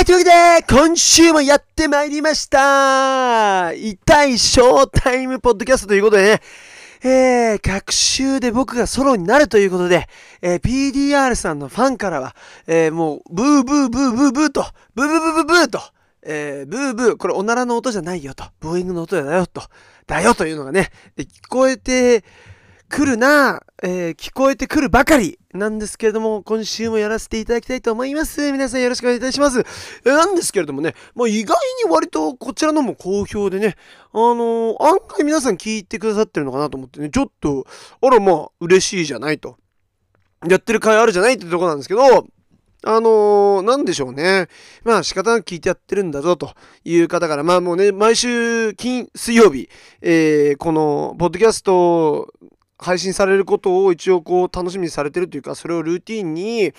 はい、というわけで、今週もやってまいりました。痛いショータイムポッドキャストということでね、えー、学習で僕がソロになるということで、えー、PDR さんのファンからは、えー、もう、ブーブーブーブーブーと、ブーブーブーブーブーと、えー、ブーブー、これおならの音じゃないよと、ボーイングの音だよと、だよというのがね、聞こえてくるな、えー、聞こえてくるばかりなんですけれども、今週もやらせていただきたいと思います。皆さんよろしくお願いいたします。えなんですけれどもね、まあ、意外に割とこちらのも好評でね、あのー、案外皆さん聞いてくださってるのかなと思ってね、ちょっと、あらまあ、嬉しいじゃないと。やってる回あるじゃないってとこなんですけど、あのー、なんでしょうね。まあ仕方なく聞いてやってるんだぞという方から、まあもうね、毎週金、水曜日、えー、この、ポッドキャスト配信されることを一応こう楽しみにされてるというか、それをルーティンに、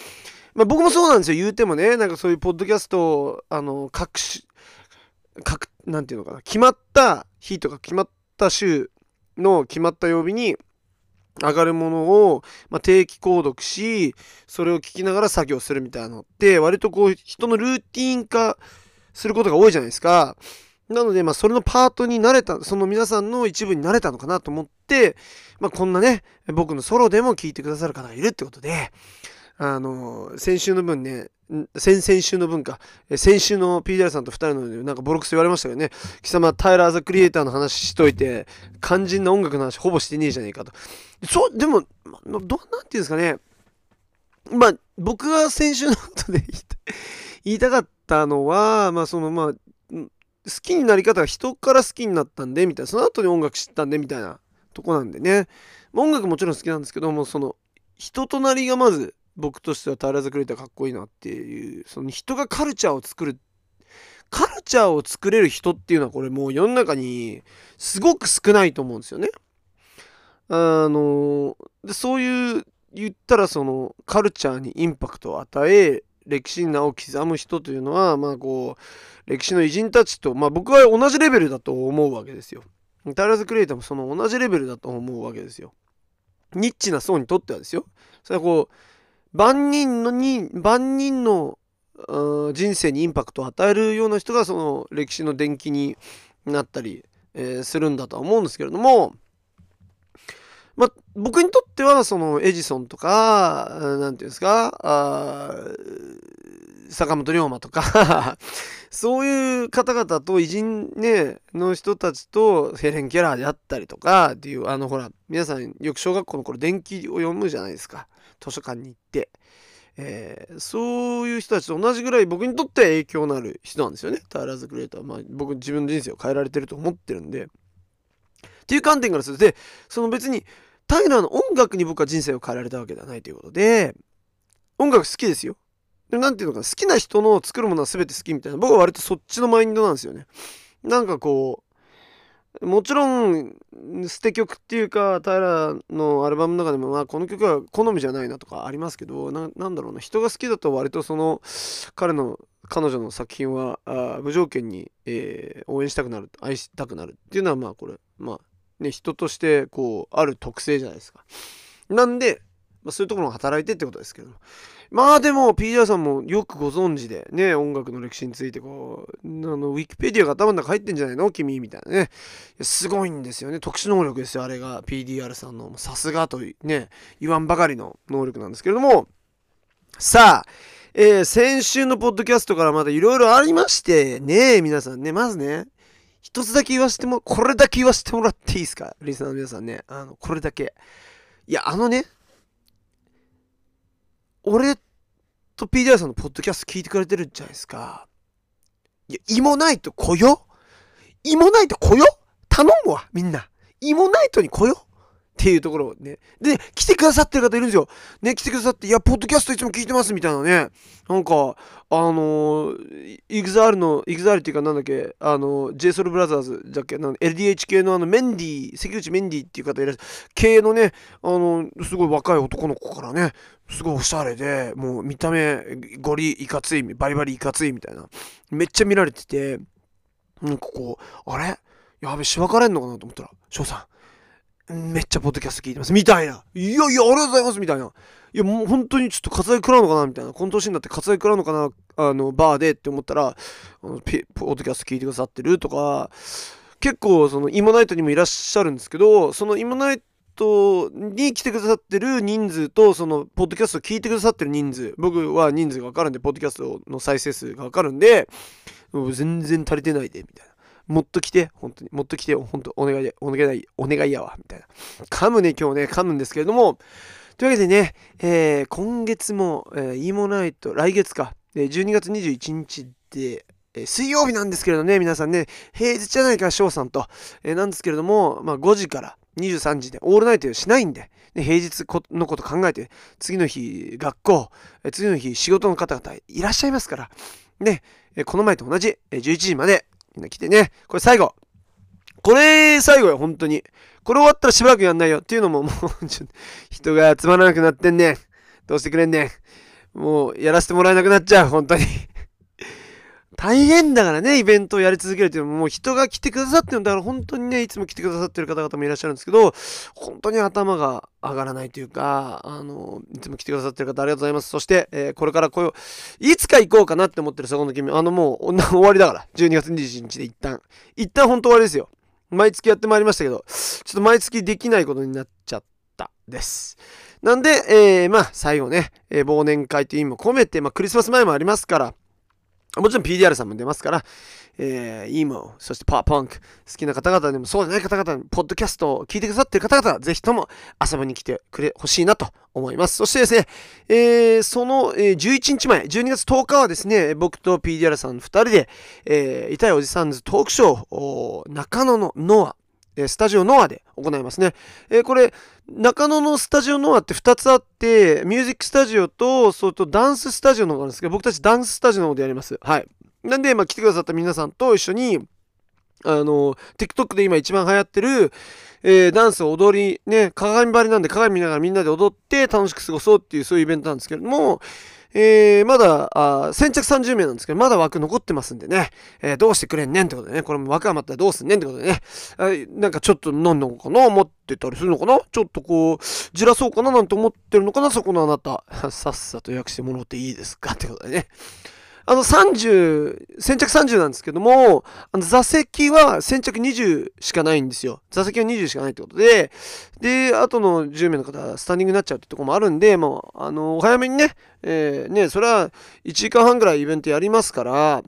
まあ僕もそうなんですよ。言うてもね、なんかそういうポッドキャスト、あの、各種、各、なんていうのかな、決まった日とか決まった週の決まった曜日に、上がるものを、まあ、定期購読し、それを聞きながら作業するみたいなのって、割とこう、人のルーティン化することが多いじゃないですか。なので、まあ、それのパートになれた、その皆さんの一部になれたのかなと思って、まあ、こんなね、僕のソロでも聞いてくださる方がいるってことで、あの、先週の分ね、先々週の分か、先週の PDR さんと2人のなんかボロクソ言われましたけどね、貴様、タイラー・ザ・クリエイターの話しといて、肝心な音楽の話ほぼしてねえじゃねえかと。そう、でも、どうなんていうんですかね、まあ、僕が先週のことで言いたかったのは、まあ、その、まあ、好きになり方が人から好きになったんでみたいな。その後に音楽知ったんでみたいな。とこなんでね。音楽もちろん好きなんですけどもその人となりがまず僕としてはタイラーズ・クレイターかっこいいなっていう。その人がカルチャーを作るカルチャーを作れる人っていうのはこれもう世の中にすごく少ないと思うんですよね。あのでそういう言ったらそのカルチャーにインパクトを与え歴史に名を刻む人というのはまあこう歴史の偉人たちとまあ僕は同じレベルだと思うわけですよ。タイラーズ・クリエイターもその同じレベルだと思うわけですよ。ニッチな層にとってはですよ。それはこう万人のに万人の人生にインパクトを与えるような人がその歴史の伝記になったり、えー、するんだとは思うんですけれどもまあ、僕にとってはそのエジソンとか何て言うんですかあ坂本龍馬とか そういう方々と偉人ねの人たちとヘレン・ケラーであったりとかっていうあのほら皆さんよく小学校の頃伝記を読むじゃないですか図書館に行って。えー、そういう人たちと同じぐらい僕にとって影響のある人なんですよね。タイラーズ・クレーター。まあ僕自分の人生を変えられてると思ってるんで。っていう観点からするとでその別にタイラーの音楽に僕は人生を変えられたわけではないということで音楽好きですよ。で何ていうのかな好きな人の作るものは全て好きみたいな。僕は割とそっちのマインドなんですよね。なんかこうもちろん捨て曲っていうかタイラーのアルバムの中でも、まあ、この曲は好みじゃないなとかありますけどなんだろうな。人が好きだと割とその彼の彼女の作品はあ無条件に、えー、応援したくなる愛したくなるっていうのはまあこれまあね、人としてこうある特性じゃないですか。なんで、まあ、そういうところが働いてってことですけどまあでも PDR さんもよくご存知でね音楽の歴史についてこうあのウィキペディアが頭の中入ってんじゃないの？君みたいなね。すごいんですよね。特殊能力ですよあれが。PDR さんの。さすがとね言わんばかりの能力なんですけれども。さあえー、先週のポッドキャストからまだいろいろありましてね皆さんねまずね一つだけ言わせても、これだけ言わせてもらっていいですか？リスナーの皆さんね。あの、これだけ。いや、あのね、俺と PDI さんのポッドキャスト聞いてくれてるんじゃないですか。いや、芋ないと来よ芋ないと来よ頼むわ、みんな。芋ナイトに来よっていうところね。で、来てくださってる方いるんですよ。ね、来てくださって、いや、ポッドキャストいつも聞いてますみたいなね。なんか、あのー、イグザールの、イグザールっていうかなんだっけ、あのー、JSOUL ブラザーズだっけ、LDH 系のあの、メンディー、関口メンディーっていう方いらっしゃる、系のね、あのー、すごい若い男の子からね、すごいおしゃれで、もう見た目、ゴリいかつい、バリバリいかついみたいな。めっちゃ見られてて、なんかこう、あれ？やべ、しばかれんのかなと思ったら、翔さん、めっちゃポッドキャスト聞いてます。みたいな。いやいや、ありがとうございます。みたいな。いや、もう本当にちょっと割愛食らうのかな？みたいな。この年になって割愛食らうのかな？あの、バーでって思ったら、あのポッドキャスト聞いてくださってるとか、結構、その、イモナイトにもいらっしゃるんですけど、そのイモナイトに来てくださってる人数と、その、ポッドキャストを聞いてくださってる人数、僕は人数がわかるんで、ポッドキャストの再生数がわかるんで、全然足りてないで、みたいな。もっと来て、本当に、もっと来て、本当お願いで、お願い、お願いやわ、みたいな。噛むね、今日ね、噛むんですけれども、というわけでね、えー、今月も、えー、イーモナイト、来月か、12月21日で、えー、水曜日なんですけれどね、皆さんね、平日じゃないか、翔さんと、えー、なんですけれども、まあ、5時から23時でオールナイトしないんで、ね、平日のこと考えて、次の日、学校、え次の日、仕事の方々いらっしゃいますから、ね、えこの前と同じ、え11時まで、みんな来てね、これ最後。これ最後よ、本当に。これ終わったらしばらくやんないよっていうのももうちょ人が集まらなくなってんねん。どうしてくれんねん。もうやらせてもらえなくなっちゃう、本当に大変だからね、イベントをやり続けるっていうのも、もう人が来てくださってるんだから本当にね、いつも来てくださってる方々もいらっしゃるんですけど、本当に頭が上がらないというか、あの、いつも来てくださってる方ありがとうございます。そして、えー、これからこういう、いつか行こうかなって思ってるそこの君、あのもう 終わりだから、12月21日で一旦。一旦本当終わりですよ。毎月やってまいりましたけど、ちょっと毎月できないことになっちゃったです。なんで、えー、まあ、最後ね、えー、忘年会という意味も込めて、まあ、クリスマス前もありますから、もちろん PDR さんも出ますから、えー、イーモそしてパーパンク、好きな方々でもそうじゃない方々に、ポッドキャストを聞いてくださってる方々は、ぜひとも遊びに来てくれ、ほしいなと思います。そしてですね、えー、その、えー、11日前、12月10日はですね、僕と PDR さん2人で、えー、痛いおじさんズトークショー、中野のノア、スタジオノアで行いますね。え、これ、中野のスタジオノアって2つあって、ミュージックスタジオと、それとダンススタジオの方があるんですけど、僕たちダンススタジオの方でやります。はい。なんで、まあ、来てくださった皆さんと一緒に、あの、TikTok で今一番流行ってる、えー、ダンスを踊り、ね、鏡張りなんで鏡見ながらみんなで踊って楽しく過ごそうっていうそういうイベントなんですけれども、えー、まだあ、先着30名なんですけど、まだ枠残ってますんでね、えー、どうしてくれんねんってことでね、これも枠余ったらどうすんねんってことでね、あなんかちょっと飲んのかな思ってたりするのかな？ちょっとこう、じらそうかななんて思ってるのかな？そこのあなた。さっさと予約してもらっていいですか？ってことでね。あの30、先着30なんですけども、あの座席は先着20しかないんですよ。座席は20しかないってことで、で、あとの10名の方はスタンディングになっちゃうってとこもあるんで、もう、あの、お早めにね、えー、ね、それは1時間半ぐらいイベントやりますから、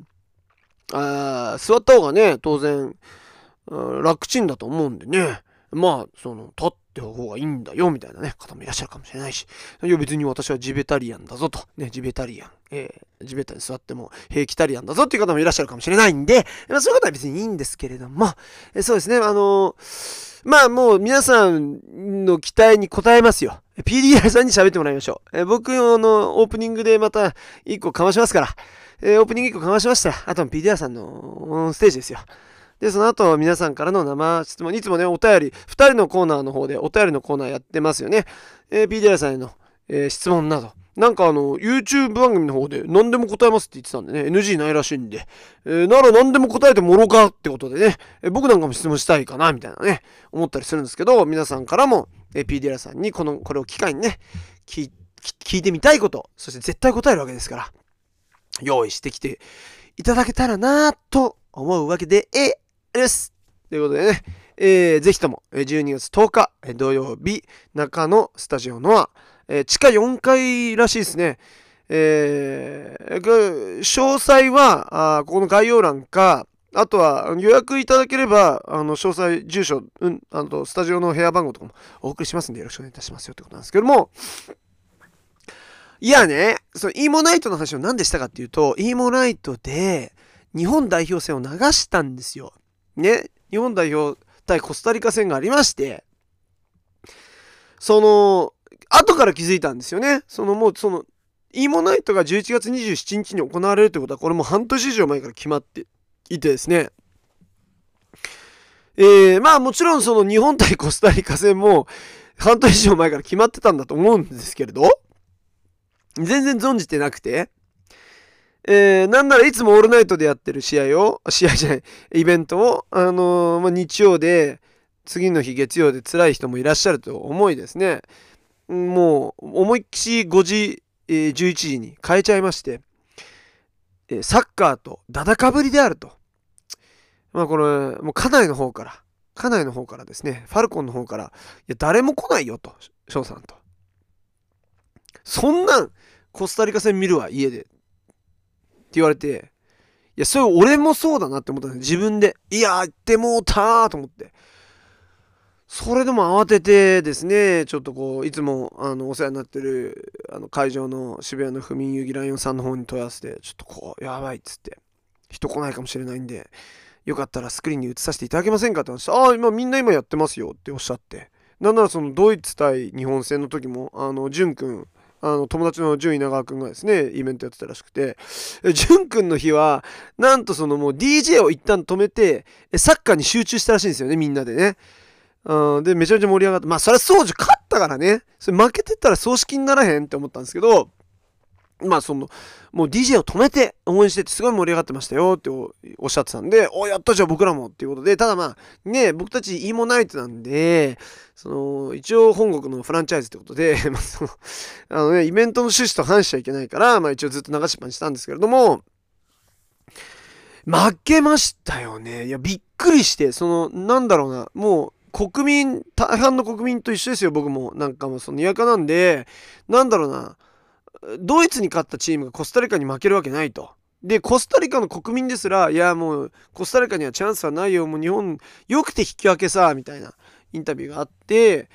あ座った方がね、当然、楽ちんだと思うんでね、まあ、その、立って方がいいんだよ、みたいなね、方もいらっしゃるかもしれないし、いや、別に私はジベタリアンだぞと、ね、ジベタリアン、えー、ジベタに座っても平気タリアンだぞっていう方もいらっしゃるかもしれないんで、まあ、そういう方は別にいいんですけれども、えー、そうですね、あのー、まあもう皆さんの期待に応えますよ。PDR さんに喋ってもらいましょう。えー、僕のオープニングでまた1個かましますから、えー、オープニング1個かましましたら、あとは PDR さんのステージですよ。で、その後、皆さんからの生質問、いつもね、お便り、2人のコーナーの方でお便りのコーナーやってますよね。えー、PDR さんへの、えー、質問など。なんかあの、YouTube 番組の方で何でも答えますって言ってたんでね、NG ないらしいんで、えー、なら何でも答えてもろかってことでね、えー、僕なんかも質問したいかな、みたいなね、思ったりするんですけど、皆さんからも、えー、PDR さんにこの、これを機会にね、聞聞いてみたいこと、そして絶対答えるわけですから、用意してきていただけたらなと思うわけで、えです。ということでね、えー、ぜひとも、12月10日、土曜日、中野スタジオノア、えー、地下4階らしいですね。えー、詳細はあ、ここの概要欄か、あとは予約いただければ、あの、詳細、住所、うん、あと、スタジオの部屋番号とかもお送りしますんで、よろしくお願いいたしますよってことなんですけども、いやね、その、イーモナイトの話を何でしたかっていうと、イーモナイトで、日本代表戦を流したんですよ。ね、日本代表対コスタリカ戦がありまして、その、後から気づいたんですよね。そのもう、その、イーモナイトが11月27日に行われるってことは、これも半年以上前から決まっていてですね。えー、まあもちろんその日本対コスタリカ戦も半年以上前から決まってたんだと思うんですけれど、全然存じてなくて、えー、なんならいつもオールナイトでやってる試合を、試合じゃない、イベントを、あのー、まあ、日曜で、次の日月曜で辛い人もいらっしゃると思いですね、もう思いっきし5時、えー、11時に変えちゃいまして、えー、サッカーとダダかぶりであると。まあこれ、もう家内の方から、家内の方からですね、ファルコンの方から、いや、誰も来ないよと、翔さんと。そんなん、コスタリカ戦見るわ、家で。って言われて、いや、それ俺もそうだなって思ったんです自分で。いや、行ってもうたーと思って。それでも慌ててですね、ちょっとこう、いつもあのお世話になってるあの会場の渋谷の不眠遊戯ライオンさんの方に問い合わせて、ちょっとこう、やばいっつって、人来ないかもしれないんで、よかったらスクリーンに映させていただけませんかって話ああ、今みんな今やってますよっておっしゃって。なんならそのドイツ対日本戦の時も、あの、淳君、あの友達の淳稲川君がですねイベントやってたらしくて純くんの日はなんとそのもう DJ を一旦止めてサッカーに集中したらしいんですよねみんなでね。うん、で、めちゃめちゃ盛り上がって、まあ、それは掃除勝ったからね、それ負けてたら葬式にならへんって思ったんですけど、まあ、その、もう DJ を止めて応援しててすごい盛り上がってましたよっておっしゃってたんで、おやったじゃあ僕らもっていうことで、ただまあ、ね、僕たちイーモナイトなんで、その、一応本国のフランチャイズってことで、まあ、その、あのね、イベントの趣旨と反しちゃいけないから、まあ一応ずっと流しっぱにしたんですけれども、負けましたよね。いや、びっくりして、その、なんだろうな、もう、国民、大半の国民と一緒ですよ、僕も。なんかもうそのにわかなんで、なんだろうな、ドイツに勝ったチームがコスタリカに負けるわけないと。で、コスタリカの国民ですら、いやもう、コスタリカにはチャンスはないよ、もう日本、よくて引き分けさ、みたいなインタビューがあって、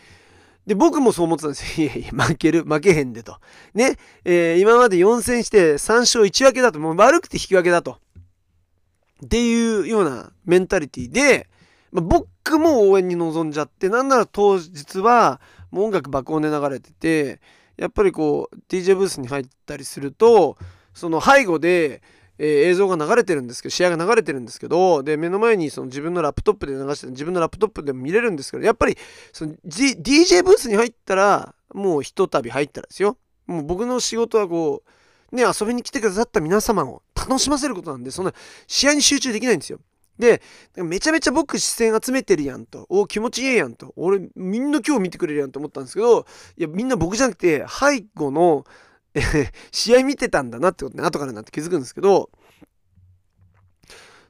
で、僕もそう思ってたんですよ。いやいや、負ける、負けへんでと。ね、えー、今まで4戦して3勝1分けだと、もう悪くて引き分けだと。っていうようなメンタリティで、まあ、僕も応援に臨んじゃってなんなら当日はもう音楽爆音で流れててやっぱりこう DJ ブースに入ったりするとその背後で、えー、映像が流れてるんですけど試合が流れてるんですけどで目の前にその自分のラップトップで流して自分のラップトップでも見れるんですけどやっぱりその、G、DJ ブースに入ったらもうひとたび入ったらですよ。もう僕の仕事はこうね遊びに来てくださった皆様を楽しませることなんでそんな試合に集中できないんですよ。で、めちゃめちゃ僕視線集めてるやんと。お気持ちいいやんと。俺、みんな今日見てくれるやんと思ったんですけど、いや、みんな僕じゃなくて、背後のえ、試合見てたんだなってことね、後からなって気づくんですけど、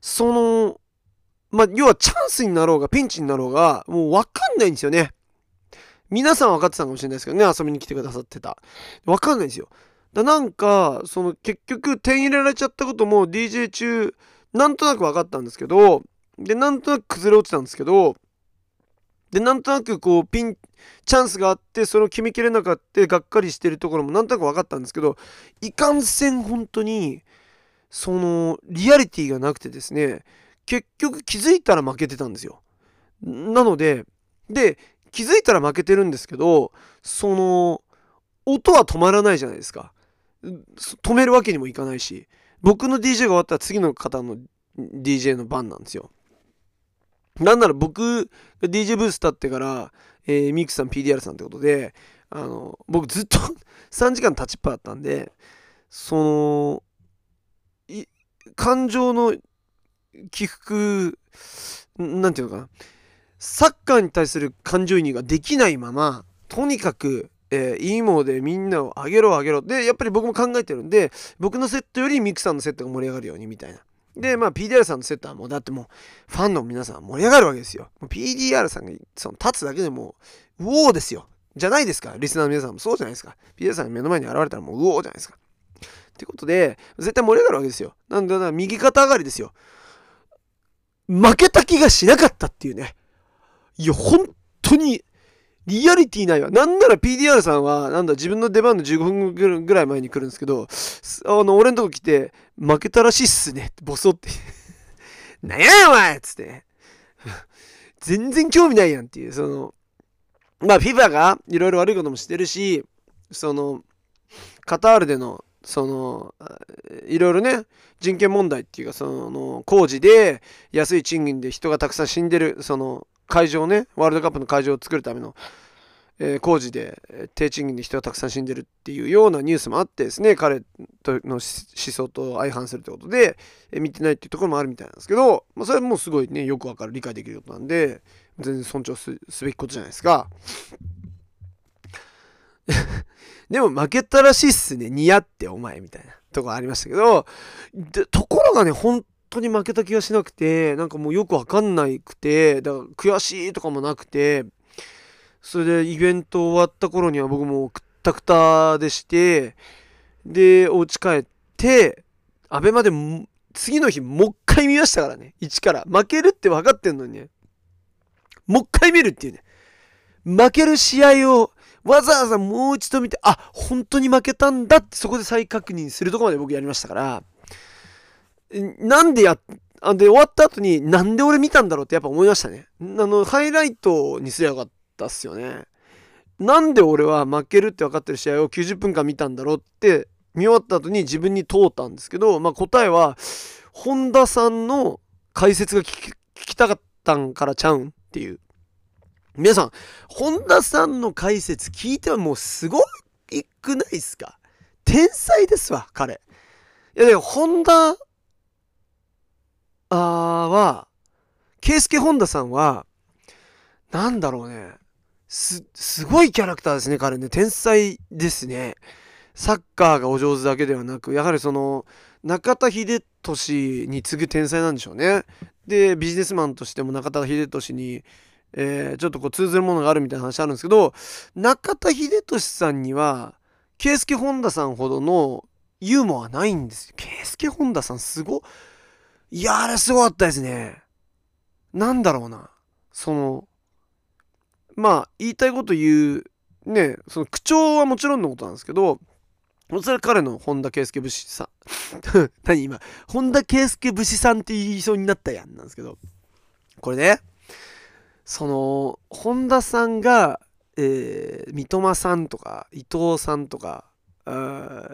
その、まあ、要はチャンスになろうが、ピンチになろうが、もうわかんないんですよね。皆さん分かってたかもしれないですけどね、遊びに来てくださってた。わかんないんですよ。だなんか、その結局点入れられちゃったことも DJ 中、なんとなく分かったんですけど、で、なんとなく崩れ落ちたんですけど、で、なんとなくこう、ピン、チャンスがあって、それを決めきれなかった、がっかりしてるところもなんとなく分かったんですけど、いかんせん本当に、その、リアリティがなくてですね、結局気づいたら負けてたんですよ。なので、で、気づいたら負けてるんですけど、その、音は止まらないじゃないですか。止めるわけにもいかないし。僕の DJ が終わったら次の方の DJ の番なんですよ。なんなら僕が DJ ブース立ってから、えー、ミクさん PDR さんってことで、あの、僕ずっと 3時間立ちっぱだったんで、その、感情の起伏、なんていうのかな、サッカーに対する感情移入ができないまま、とにかくえー、いいものでみんなを上げろ上げろ。で、やっぱり僕も考えてるんで、僕のセットよりミクさんのセットが盛り上がるようにみたいな。で、まあ PDR さんのセットはもうだってもうファンの皆さん盛り上がるわけですよ。PDR さんがその立つだけでもう、うおーですよ。じゃないですか。リスナーの皆さんもそうじゃないですか。PDR さんが目の前に現れたらもううおーじゃないですか。ってことで、絶対盛り上がるわけですよ。なんで、だ右肩上がりですよ。負けた気がしなかったっていうね。いや、本当にリアリティないわ。なんなら PDR さんは、なんだ、自分の出番の15分ぐらい前に来るんですけど、あの、俺のとこ来て、負けたらしいっすねってボソって。なんやお前っつって。全然興味ないやんっていう、その、まあ FIFA がいろいろ悪いこともしてるし、その、カタールでの、その、いろいろね、人権問題っていうか、その、工事で安い賃金で人がたくさん死んでる、その、会場ね、ワールドカップの会場を作るための、えー、工事で低賃金で人がたくさん死んでるっていうようなニュースもあってですね彼の思想と相反するということで、えー、見てないっていうところもあるみたいなんですけど、まあ、それはもうすごいねよくわかる理解できることなんで全然尊重すべきことじゃないですか。でも負けたらしいっすね似合ってお前みたいなとこありましたけどところがね本当に負けた気がしなくてなんかもうよくわかんないくてだから悔しいとかもなくてそれでイベント終わった頃には僕もくったくたでしてでお家帰ってアベマで次の日もう一回見ましたからね。1から。負けるって分かってんのにね。もう一回見るっていうね。負ける試合をわざわざもう一度見てあ本当に負けたんだってそこで再確認するとこまで僕やりましたから。なんでやあで終わった後になんで俺見たんだろうってやっぱ思いましたね。あのハイライトにすりゃよかったっすよね。なんで俺は負けるって分かってる試合を90分間見たんだろうって見終わった後に自分に通ったんですけど、まあ、答えは本田さんの解説が聞きたかったんからちゃうんっていう。皆さん本田さんの解説聞いてはもうすごくないっすか？天才ですわ彼。いやでも本田あは圭介本田さんはなんだろうねす、すごいキャラクターですね、彼ね。天才ですね。サッカーがお上手だけではなく、やはりその、中田英寿に次ぐ天才なんでしょうね。で、ビジネスマンとしても中田英寿に、えー、ちょっとこう通ずるものがあるみたいな話あるんですけど、中田英寿さんには、圭介本田さんほどのユーモアないんですよ。圭介本田さんすご、いや、あれすごかったですね。なんだろうな。その、まあ言いたいこと言うねその口調はもちろんのことなんですけどそれは彼の本田圭佑武士さん 何今本田圭佑武士さんって言いそうになったやんなんですけどこれねその本田さんが、えー、三笘さんとか伊藤さんとかあ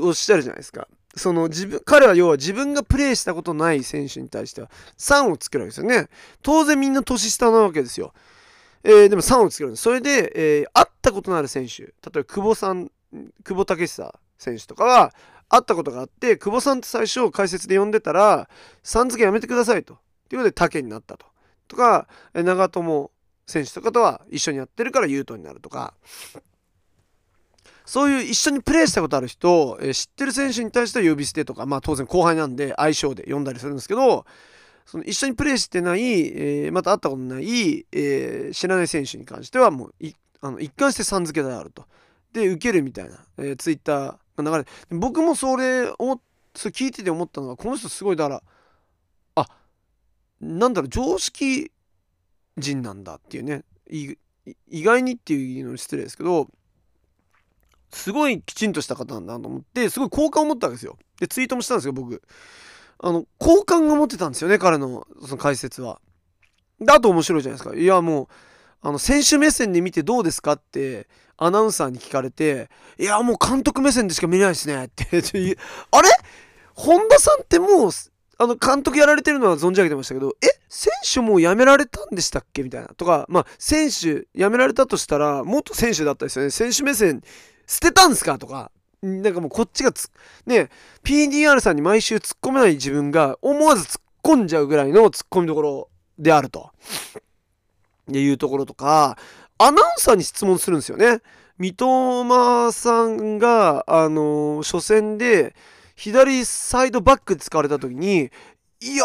おっしゃるじゃないですかその自分彼は要は自分がプレーしたことない選手に対しては3をつけるわけですよね当然みんな年下なわけですよえー、でも3をつけるんです。それで、えー、会ったことのある選手、例えば久保さん、久保建英選手とかは、会ったことがあって、久保さんって最初解説で呼んでたら、さん付けやめてくださいと。ということで、竹になったと。とか、長友選手とかとは一緒にやってるから優斗になるとか、そういう一緒にプレーしたことある人、えー、知ってる選手に対しては呼び捨てとか、まあ当然後輩なんで相性で呼んだりするんですけど、その一緒にプレーしてない、えー、また会ったことない、えー、知らない選手に関してはもうあの一貫してさん付けであると。で受けるみたいな、えー、ツイッターが流れ僕もそれをそれ聞いてて思ったのはこの人すごいだからあなんだろう常識人なんだっていうね意外にっていうの失礼ですけどすごいきちんとした方なんだと思ってすごい好感を持ったわけですよ。でツイートもしたんですよ僕。あの好感が持ってたんですよね彼のその解説は。だと面白いじゃないですか。いやもうあの選手目線で見てどうですかってアナウンサーに聞かれて「いやもう監督目線でしか見れないですね」って あれ？本田さんってもうあの監督やられてるのは存じ上げてましたけどえ？選手もう辞められたんでしたっけ？みたいな。とかまあ選手辞められたとしたら元選手だったですよね。選手目線捨てたんすか？とかなんかもうこっちがつ、ね、PDR さんに毎週突っ込めない自分が思わず突っ込んじゃうぐらいの突っ込みどころであると。っていうところとか、アナウンサーに質問するんですよね。三笘さんが、あのー、初戦で左サイドバックで使われた時に、いや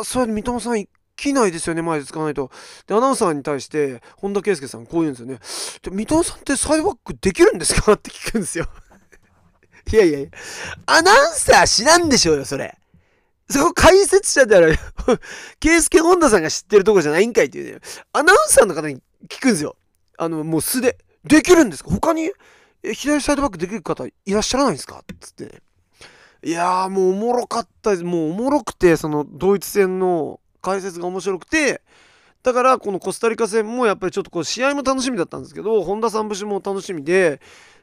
ー、それ三笘さん機内ですよね、前で使わないと。で、アナウンサーに対して、本田圭佑さんこう言うんですよね。三笘さんってサイドバックできるんですか？って聞くんですよ。いやいやいや、アナウンサー知らんでしょうよ、それ。そこ解説者である、ケイスケ・ホンダさんが知ってるとこじゃないんかいっていうね、アナウンサーの方に聞くんですよ。あの、もう素で。できるんですか？他に、左サイドバックできる方いらっしゃらないんですか？つってね。いやーもうおもろかったです。もうおもろくて、そのドイツ戦の解説が面白くて、だからこのコスタリカ戦もやっぱりちょっとこう試合も楽しみだったんですけど、本田さん節も楽しみで、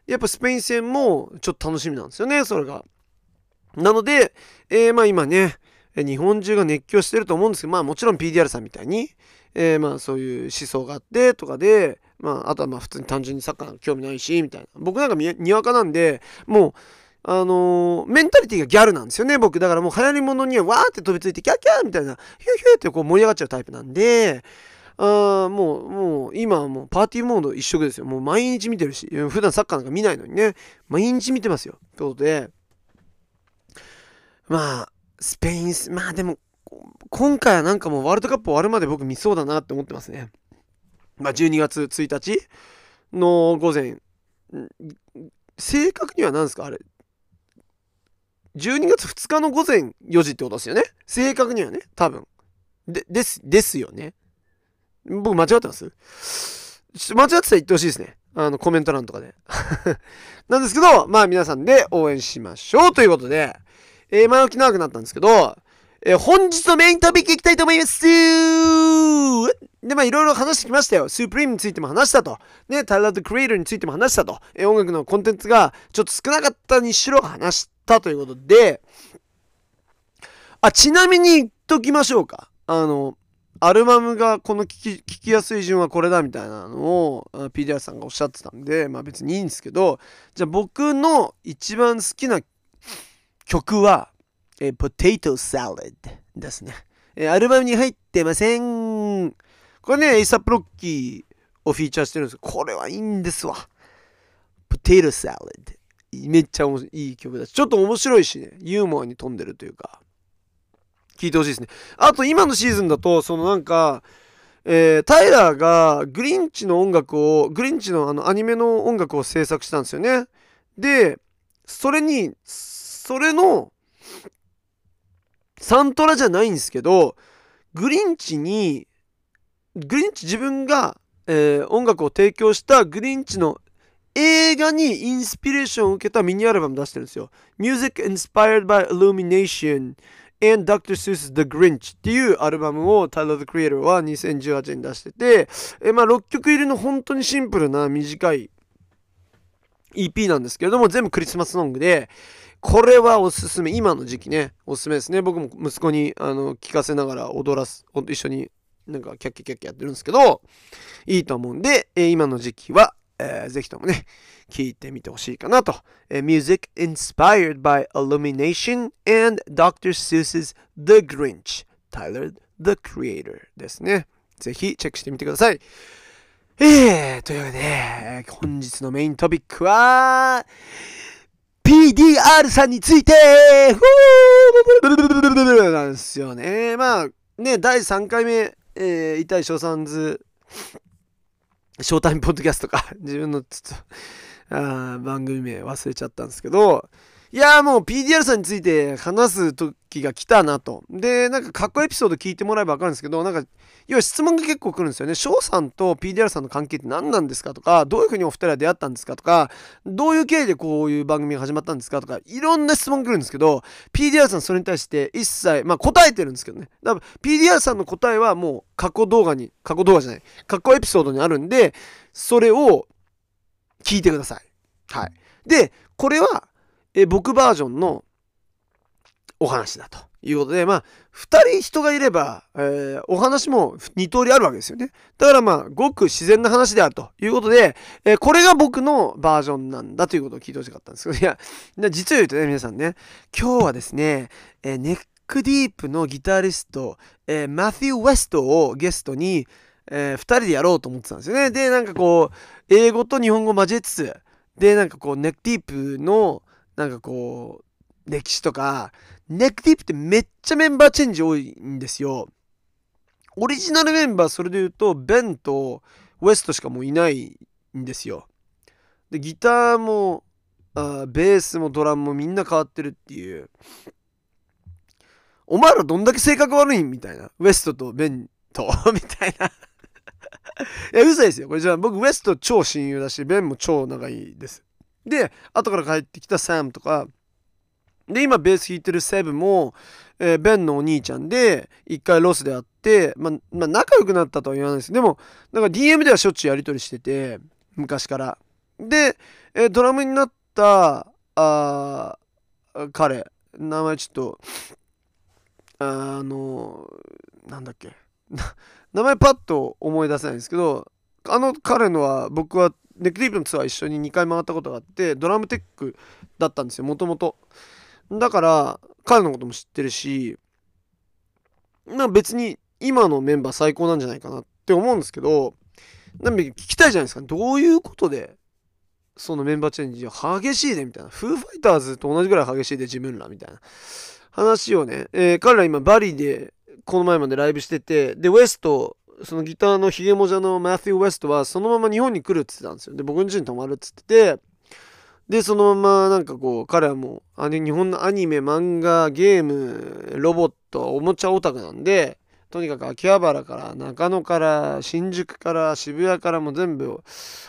やっぱスペイン戦もちょっと楽しみなんですよね、それが。なので、えー、まあ今ね、日本中が熱狂してると思うんですけど、まあもちろん PDR さんみたいに、えー、まあそういう思想があってとかで、まあ、あとはまあ普通に単純にサッカー興味ないし、みたいな。僕なんかにわかなんで、もう、あの、メンタリティがギャルなんですよね、僕。だからもう流行り物にはわーって飛びついて、キャッキャーみたいな、ヒューヒューってこう盛り上がっちゃうタイプなんで、あもう、もう、今はもうパーティーモード一色ですよ。もう毎日見てるし、普段サッカーなんか見ないのにね、毎日見てますよ。ということで、まあ、スペイン、まあでも、今回はなんかもうワールドカップ終わるまで僕見そうだなって思ってますね。まあ12月1日の午前、正確には何ですか？あれ。12月2日の午前4時ってことですよね？正確にはね、多分。で、です、ですよね。僕間違ってます？間違ってたら言ってほしいですね。あの、コメント欄とかで。なんですけど、まあ皆さんで応援しましょうということで、えー、前置き長くなったんですけど、えー、本日のメイントピックいきたいと思いますで、まあいろいろ話してきましたよ。スープリームについても話したと。ね、タイラード・クリエイターについても話したと。えー、音楽のコンテンツがちょっと少なかったにしろ話したということで、あ、ちなみに言っときましょうか。あの、アルバムがこの聞き聞きやすい順はこれだみたいなのを PDR さんがおっしゃってたんで、まあ別にいいんですけど、じゃあ僕の一番好きな曲は、えー、Potato Salad ですね。えー、アルバムに入ってません。これね、エイサプロッキーをフィーチャーしてるんですこれはいいんですわ。Potato Salad。めっちゃいい曲だし、ちょっと面白いしね、ユーモアに富んでるというか。聞いてほしいですね。あと今のシーズンだと、そのなんか、えー、タイラーがグリンチの音楽を、グリンチのあのアニメの音楽を制作したんですよね。で、それに、それの、サントラじゃないんですけど、グリンチに、グリンチ自分が、えー、音楽を提供したグリンチの映画にインスピレーションを受けたミニアルバム出してるんですよ。Music Inspired by Illumination and Dr. Seuss The Grinch っていうアルバムを Tyler the Creator は2018年に出してて、えまあ6曲入りの本当にシンプルな短い EP なんですけれども全部クリスマスソングでこれはおすすめ今の時期ねおすすめですね僕も息子にあの聞かせながら踊らす一緒になんかキャッキャキャッキャやってるんですけどいいと思うんで、え今の時期は、えー、ぜひともね聞いてみてほしいかなと。え music inspired by Illumination and Dr. Seuss's The Grinch, Tyler the Creator ですね。ぜひチェックしてみてください。えー、というわけで、本日のメイントピックは、PDR さんについてなんですよね。まあ、ね、第3回目、えー、痛い賞賛図、ショータイムポッドキャストか、自分のちょっと、番組名忘れちゃったんですけど、いやもう PDR さんについて話す時が来たなと。で、なんか過去エピソード聞いてもらえば分かるんですけど、なんか、要は質問が結構来るんですよね。翔さんと PDR さんの関係って何なんですかとか、どういうふうにお二人は出会ったんですかとか、どういう経緯でこういう番組が始まったんですかとか、いろんな質問来るんですけど、PDR さんそれに対して一切、まあ答えてるんですけどね。だから PDR さんの答えはもう過去動画に、過去動画じゃない、過去エピソードにあるんで、それを聞いてください。はい。で、これは、え僕バージョンのお話だということで、まあ、2人人がいれば、えー、お話も2通りあるわけですよね。だからまあ、ごく自然な話であるということで、えー、これが僕のバージョンなんだということを聞いてほしかったんですけど、いや、実を言うとね、皆さんね、今日はですね、えー、ネックディープのギタリスト、えマティウ・ウェストをゲストに、え2人でやろうと思ってたんですよね。で、なんかこう、英語と日本語交えつつ、で、なんかこう、ネックディープの、なんかこう、歴史とか、ネックディープってめっちゃメンバーチェンジ多いんですよ。オリジナルメンバー、それで言うと、ベンとウエストしかもういないんですよ。で、ギターも、あーベースもドラムもみんな変わってるっていう。お前らどんだけ性格悪いんみたいな。ウエストとベンと みたいないや、嘘ですよ。これじゃあ僕、ウエスト超親友だし、ベンも超仲いいです。で、後から帰ってきたサムとか、で、今ベース弾いてるセブも、えー、ベンのお兄ちゃんで、一回ロスで会って、まあ、まあ、仲良くなったとは言わないです。でも、なんか DM ではしょっちゅうやり取りしてて、昔から。で、えー、ドラムになった、あ彼、名前ちょっと、あの、なんだっけ。名前パッと思い出せないんですけど、あの彼のは僕はネクティブのツアー一緒に2回回ったことがあってドラムテックだったんですよもともとだから彼のことも知ってるしま別に今のメンバー最高なんじゃないかなって思うんですけどなんで聞きたいじゃないですか。どういうことでそのメンバーチェンジ激しいでみたいな。フーファイターズと同じぐらい激しいで自分らみたいな。話をね、えー、彼ら今バリでこの前までライブしててでウエストそのギターのヒゲもじゃのマティウ・ウェストはそのまま日本に来るって言ってたんですよ。で、僕ん家に泊まるっつってて、で、そのままなんかこう、彼はもう、あの日本のアニメ、漫画、ゲーム、ロボット、おもちゃオタクなんで、とにかく秋葉原から中野から新宿から渋谷からも全部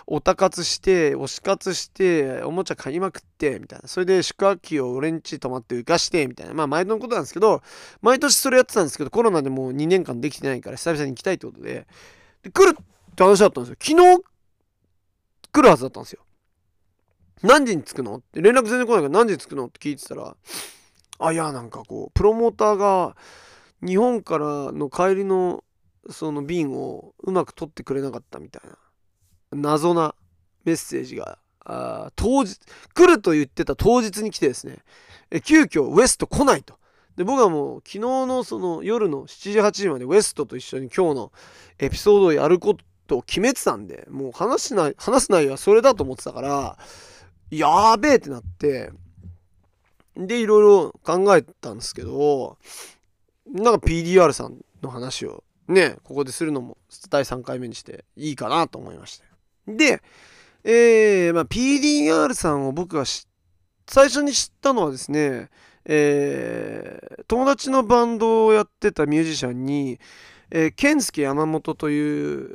おたかつして推し活しておもちゃ買いまくってみたいな。それで宿泊費を俺んち泊まって浮かしてみたいな。まあ毎度のことなんですけど毎年それやってたんですけどコロナでもう2年間できてないから久々に行きたいってことで。で来るって話だったんですよ。昨日来るはずだったんですよ。何時に着くの？って連絡全然来ないから何時に着くの？って聞いてたらあいやなんかこうプロモーターが日本からの帰りのその便をうまく取ってくれなかったみたいな謎なメッセージがあ当日来ると言ってた当日に来てですねえ急遽ウエスト来ないと。で僕はもう昨日のその夜の7時8時までウエストと一緒に今日のエピソードをやることを決めてたんでもう話しない話す内容はそれだと思ってたからやーべえってなってでいろいろ考えたんですけどなんか PDR さんの話をね、ここでするのも第3回目にしていいかなと思いました。で、えー、まあ、PDR さんを僕が最初に知ったのはですね、えー、友達のバンドをやってたミュージシャンに、えー、ケンスケ山本という、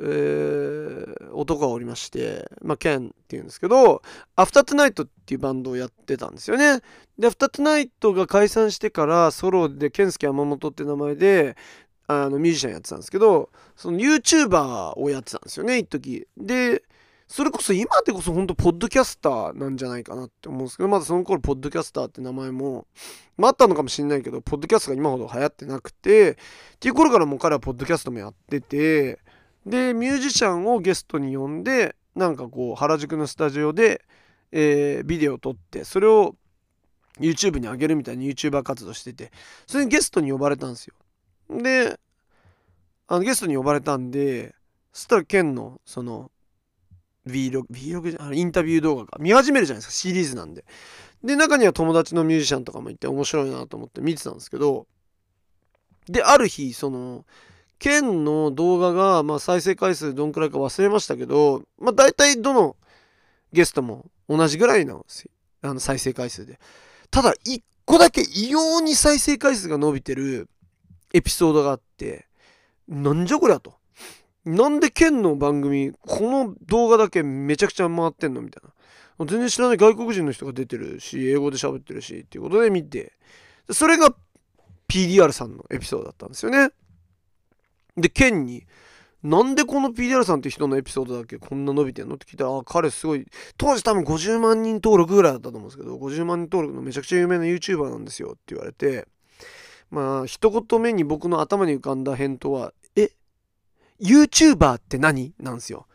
えー、男がおりまして、まあ、ケンっていうんですけど、アフタートゥナイトっていうバンドをやってたんですよね。で、アフタートゥナイトが解散してからソロでケンスケ山本って名前で、あのミュージシャンやってたんですけど、その YouTuber をやってたんですよね、一時。で、それこそ今でこそ本当ポッドキャスターなんじゃないかなって思うんですけどまだその頃ポッドキャスターって名前も、まあ、あったのかもしれないけどポッドキャストが今ほど流行ってなくてっていう頃からもう彼はポッドキャストもやっててでミュージシャンをゲストに呼んでなんかこう原宿のスタジオで、えー、ビデオを撮ってそれを YouTube に上げるみたいに YouTuber 活動しててそれにゲストに呼ばれたんですよ。であのゲストに呼ばれたんでそしたらケンのその Vlog、Vlog じゃインタビュー動画か見始めるじゃないですか、シリーズなんで。で、中には友達のミュージシャンとかもいて面白いなと思って見てたんですけど、で、ある日、その、ケンの動画が、まあ、再生回数どんくらいか忘れましたけど、まあ、大体どのゲストも同じぐらいなんですよ。あの、再生回数で。ただ、一個だけ異様に再生回数が伸びてるエピソードがあって、なんじゃこりゃと。なんで県の番組、この動画だけめちゃくちゃ回ってんのみたいな。全然知らない外国人の人が出てるし、英語で喋ってるし、っていうことで見て、それが PDR さんのエピソードだったんですよね。で、県に、なんでこの PDR さんって人のエピソードだけこんな伸びてんのって聞いたら、あ、彼すごい、当時多分50万人登録ぐらいだったと思うんですけど、50万人登録のめちゃくちゃ有名な YouTuber なんですよって言われて、まあ、一言目に僕の頭に浮かんだ返答は、え？YouTuber って何なんですよ。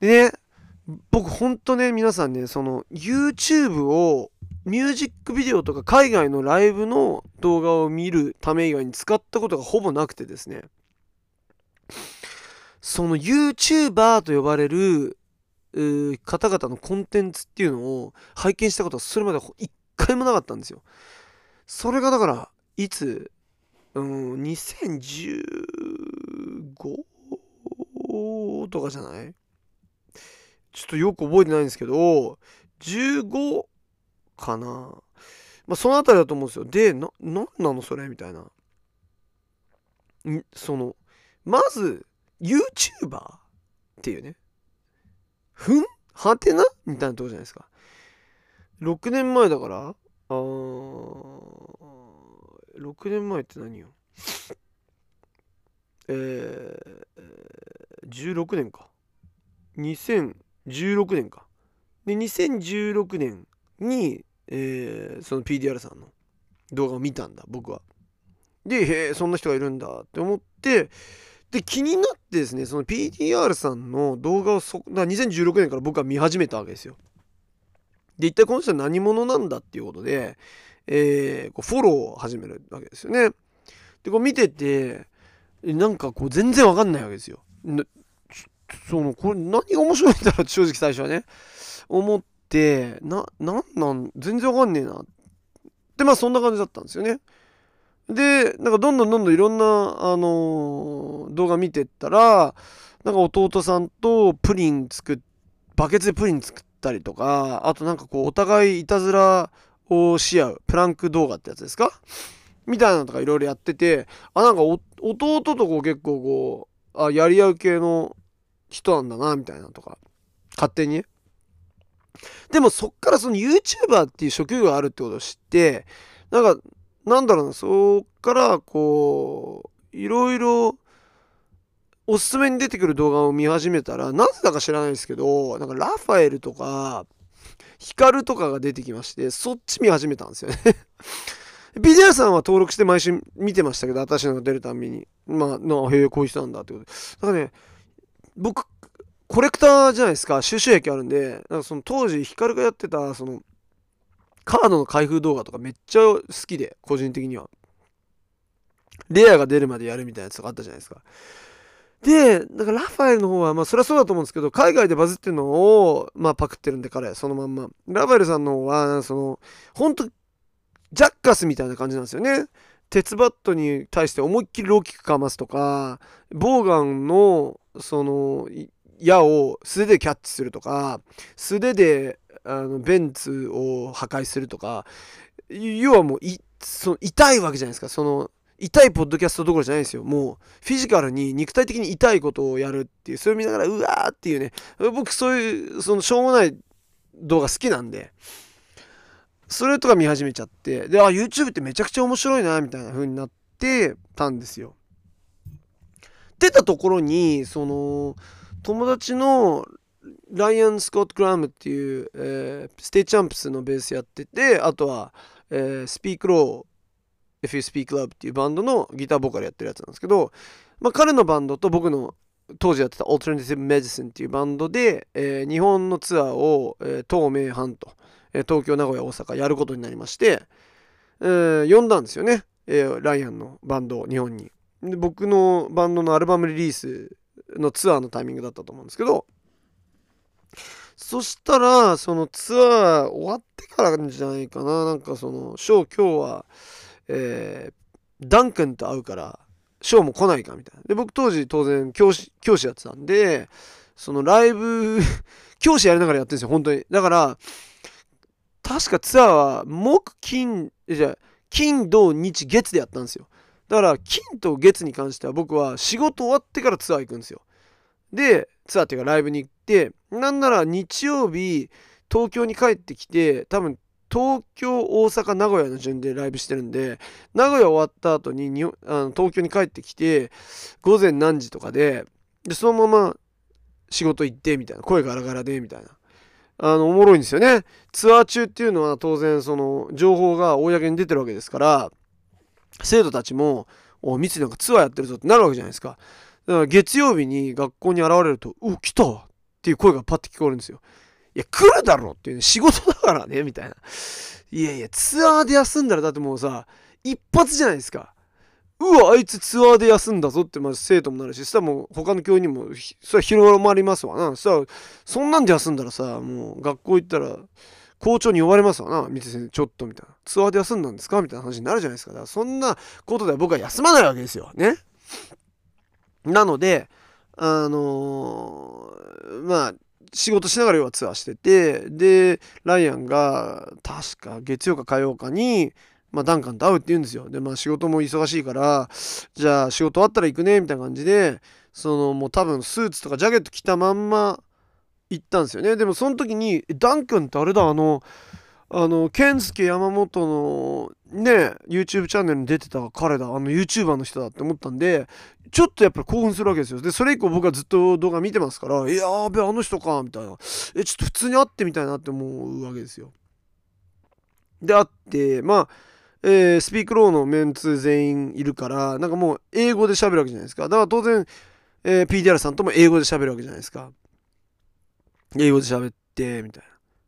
でね、僕ほんとね、皆さんね、その YouTube をミュージックビデオとか海外のライブの動画を見るため以外に使ったことがほぼなくてですね、その YouTuber と呼ばれる方々のコンテンツっていうのを拝見したことはそれまで一回もなかったんですよ。それがだから、いつ、うん、2015 5とかじゃない？ちょっとよく覚えてないんですけど、15かな。まあ、そのあたりだと思うんですよ。で、な、なんなのそれみたいな。ん？その、まず、YouTuber っていうね。ふん？はてな？みたいなとこじゃないですか。6年前だから、あー、6年前って何よ？えー、16年か。2016年か。で、2016年に、えー、その PDR さんの動画を見たんだ、僕は。で、へえ、そんな人がいるんだって思って、で気になってですねその PTR さんの動画をそだ2016年から僕は見始めたわけですよで一体この人は何者なんだっていうことで、えー、こうフォローを始めるわけですよねでこう見ててなんかこう全然わかんないわけですよそのこれ何が面白いんだろうって正直最初はね。思ってななんなん全然わかんねえな。でまあそんな感じだったんですよね。でなんかどんどんどんどんいろんなあのー、動画見てったらなんか弟さんとプリン作っバケツでプリン作ったりとかあとなんかこうお互いいたずらをし合うプランク動画ってやつですか？みたいなのとかいろいろやっててあなんか弟とこう結構こうあやり合う系の人なんだなみたいなとか。勝手に？でもそっからその YouTuber っていう職業があるってことを知ってなんかなんだろうなそっからこういろいろおすすめに出てくる動画を見始めたらなぜだか知らないですけどなんかラファエルとかヒカルとかが出てきましてそっち見始めたんですよね。ビデオさんは登録して毎週見てましたけど私のが出るたびに。まあなへえこういう人なんだってこと。でだからね僕コレクターじゃないですか。収集癖あるんでなんかその当時ヒカルがやってたそのカードの開封動画とかめっちゃ好きで個人的には。レアが出るまでやるみたいなやつとかあったじゃないですか。で、だからラファエルの方は、まあそりゃそうだと思うんですけど、海外でバズってるのを、まあパクってるんで彼、そのまんま。ラファエルさんの方は、その、ほんと、ジャッカスみたいな感じなんですよね。鉄バットに対して思いっきりローキックかますとか、ボーガンの、その、矢を素手でキャッチするとか素手であのベンツを破壊するとか要はもうその痛いわけじゃないですか。その痛いポッドキャストどころじゃないですよ。もうフィジカルに肉体的に痛いことをやるっていう。それを見ながらうわーっていうね。僕そういうそのしょうもない動画好きなんで。それとか見始めちゃってであ YouTube ってめちゃくちゃ面白いなみたいな風になってたんですよ。出たところにその友達のライアン・スコット・グラムっていう、えー、ステイチャンプスのベースやっててあとは、えー、スピークロー If You Speak Love っていうバンドのギターボーカルやってるやつなんですけど、まあ、彼のバンドと僕の当時やってた Alternative Medicine っていうバンドで、えー、日本のツアーを、えー、東名阪と、東京名古屋大阪やることになりまして、えー、呼んだんですよね、えー、ライアンのバンドを日本に。で僕のバンドのアルバムリリースのツアーのタイミングだったと思うんですけどそしたらそのツアー終わってからじゃないかな。なんかそのショー今日は、えー、ダン君と会うからショーも来ないかみたいな。で僕当時当然教師教師やってたんでそのライブ 教師やりながらやってるんですよ本当に。だから確かツアーは木金じゃ金土日月でやったんですよ。だから金と月に関しては僕は仕事終わってからツアー行くんですよ。でツアーっていうかライブに行ってなんなら日曜日東京に帰ってきて多分東京大阪名古屋の順でライブしてるんで名古屋終わった後ににあの東京に帰ってきて午前何時とかででそのまま仕事行ってみたいな声ガラガラでみたいな。あのおもろいんですよねツアー中っていうのは当然その情報が公に出てるわけですから生徒たちも「お三井なんかツアーやってるぞ」ってなるわけじゃないですか。だから月曜日に学校に現れると「お来た!」っていう声がパッて聞こえるんですよ。いや来るだろっていうね仕事だからねみたいな。いやいやツアーで休んだらだってもうさ一発じゃないですか。うわあいつツアーで休んだぞってまず生徒もなるしそしたらもう他の教員にもそれは広まりますわなそしたらそんなんで休んだらさもう学校行ったら校長に呼ばれますわな、三つ先生、ちょっとみたいな。ツアーで休んだんですかみたいな話になるじゃないですか。だからそんなことでは僕は休まないわけですよ。ね。なので、あのー、まあ、仕事しながら要はツアーしてて、で、ライアンが、確か月曜か火曜かに、まあ、ダンカンと会うって言うんですよ。で、まあ、仕事も忙しいから、じゃあ、仕事終わったら行くね、みたいな感じで、その、もう多分、スーツとかジャケット着たまんま、行ったんですよね。でもその時にダン君ってあれだあのあの健介山本のね YouTube チャンネルに出てた彼だあの YouTuber の人だって思ったんでちょっとやっぱり興奮するわけですよ。でそれ以降僕はずっと動画見てますから「いやーべあの人か」みたいな「えちょっと普通に会ってみたいな」って思うわけですよ。で会ってまあえー、スピークローのメンツ全員いるから、なんかもう英語で喋るわけじゃないですか。だから当然、えー、PDR さんとも英語で喋るわけじゃないですか。英語で喋って、みたい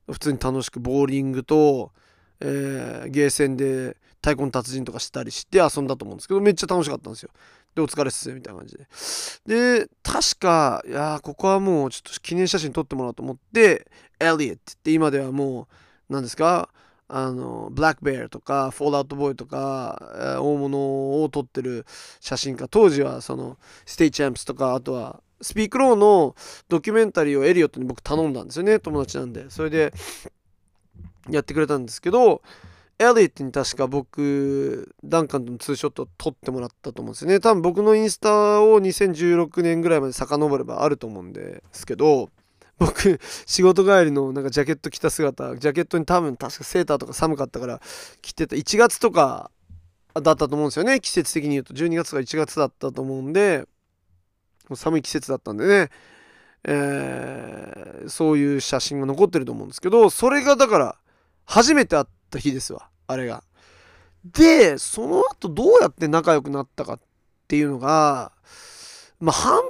な。普通に楽しくボーリングと、えー、ゲーセンで太鼓の達人とかしたりして遊んだと思うんですけど、めっちゃ楽しかったんですよ。で、お疲れっす、みたいな感じで。で、確か、いやここはもうちょっと記念写真撮ってもらおうと思って、エリエットって今ではもう、何ですか？あの、ブラックベアとか、フォールアウトボーイとか、大物を撮ってる写真家、当時はその、ステイチャンプスとか、あとは、スピークローのドキュメンタリーをエリオットに僕頼んだんですよね、友達なんで。それで、やってくれたんですけど、エリオットに確か僕、ダンカンとのツーショットを撮ってもらったと思うんですよね。多分僕のインスタを2016年ぐらいまで遡ればあると思うんですけど、僕仕事帰りのなんかジャケット着た姿ジャケットに多分確かセーターとか寒かったから着てた。1月とかだったと思うんですよね。季節的に言うと。12月とか1月だったと思うんでもう寒い季節だったんでね、えー、そういう写真が残ってると思うんですけどそれがだから初めて会った日ですわ。あれが。でその後どうやって仲良くなったかっていうのがまあ半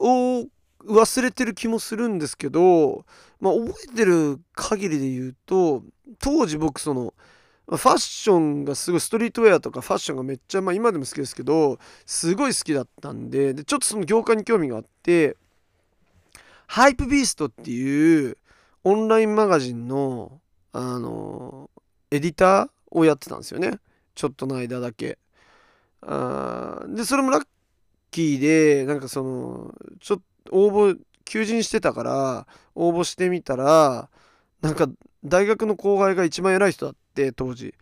分を忘れてる気もするんですけど、まあ、覚えてる限りで言うと当時僕そのファッションがすごいストリートウェアとかファッションがめっちゃ、まあ、今でも好きですけどすごい好きだったんででちょっとその業界に興味があってハイプビーストっていうオンラインマガジンのあのエディターをやってたんですよね。ちょっとの間だけ。あでそれもラッキーでなんかそのちょっと応募求人してたから応募してみたらなんか大学の後輩が一番偉い人だって当時。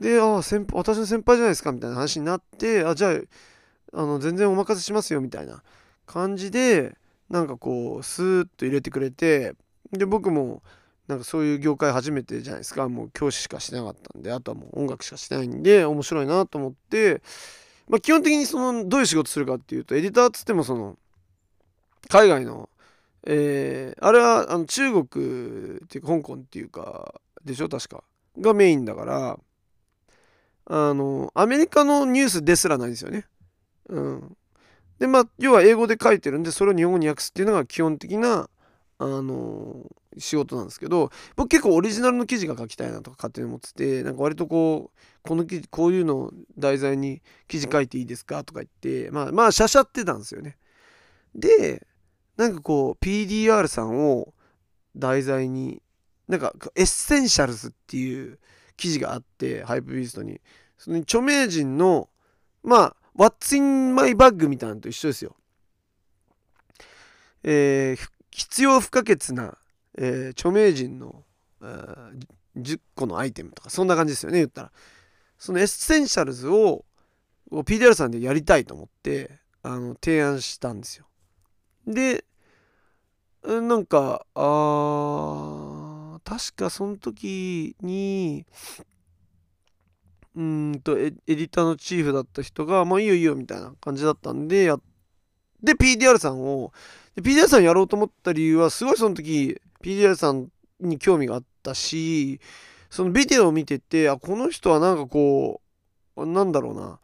でああ先私の先輩じゃないですかみたいな話になってあじゃああの全然お任せしますよみたいな感じでなんかこうスーッと入れてくれてで僕もなんかそういう業界初めてじゃないですか。もう教師しかしてなかったんであとはもう音楽しかしてないんで面白いなと思ってまあ基本的にそのどういう仕事するかっていうとエディターっつってもその海外の、えー、あれはあの中国っていうか香港っていうかでしょ確かがメインだからあのアメリカのニュースですらないですよね。うん、でまあ要は英語で書いてるんでそれを日本語に訳すっていうのが基本的なあの仕事なんですけど僕結構オリジナルの記事が書きたいなとか勝手に思っててなんか割とこうこの記事こういうのを題材に記事書いていいですかとか言ってまあまあしゃしゃってたんですよね。でなんかこう PDR さんを題材になんか essentials っていう記事があって Hypebeast にその著名人のまあ What's in my bag みたいなのと一緒ですよ。えー、必要不可欠な、えー、著名人の、えー、10個のアイテムとかそんな感じですよね言ったら。その essentials を PDR さんでやりたいと思ってあの提案したんですよ。で、なんか、あ確かその時に、うんとエ、エディターのチーフだった人が、まあいいよいいよみたいな感じだったんで、やで、PDR さんを、PDR さんやろうと思った理由は、すごいその時、PDR さんに興味があったし、そのビデオを見てて、あ、この人はなんかこう、なんだろうな、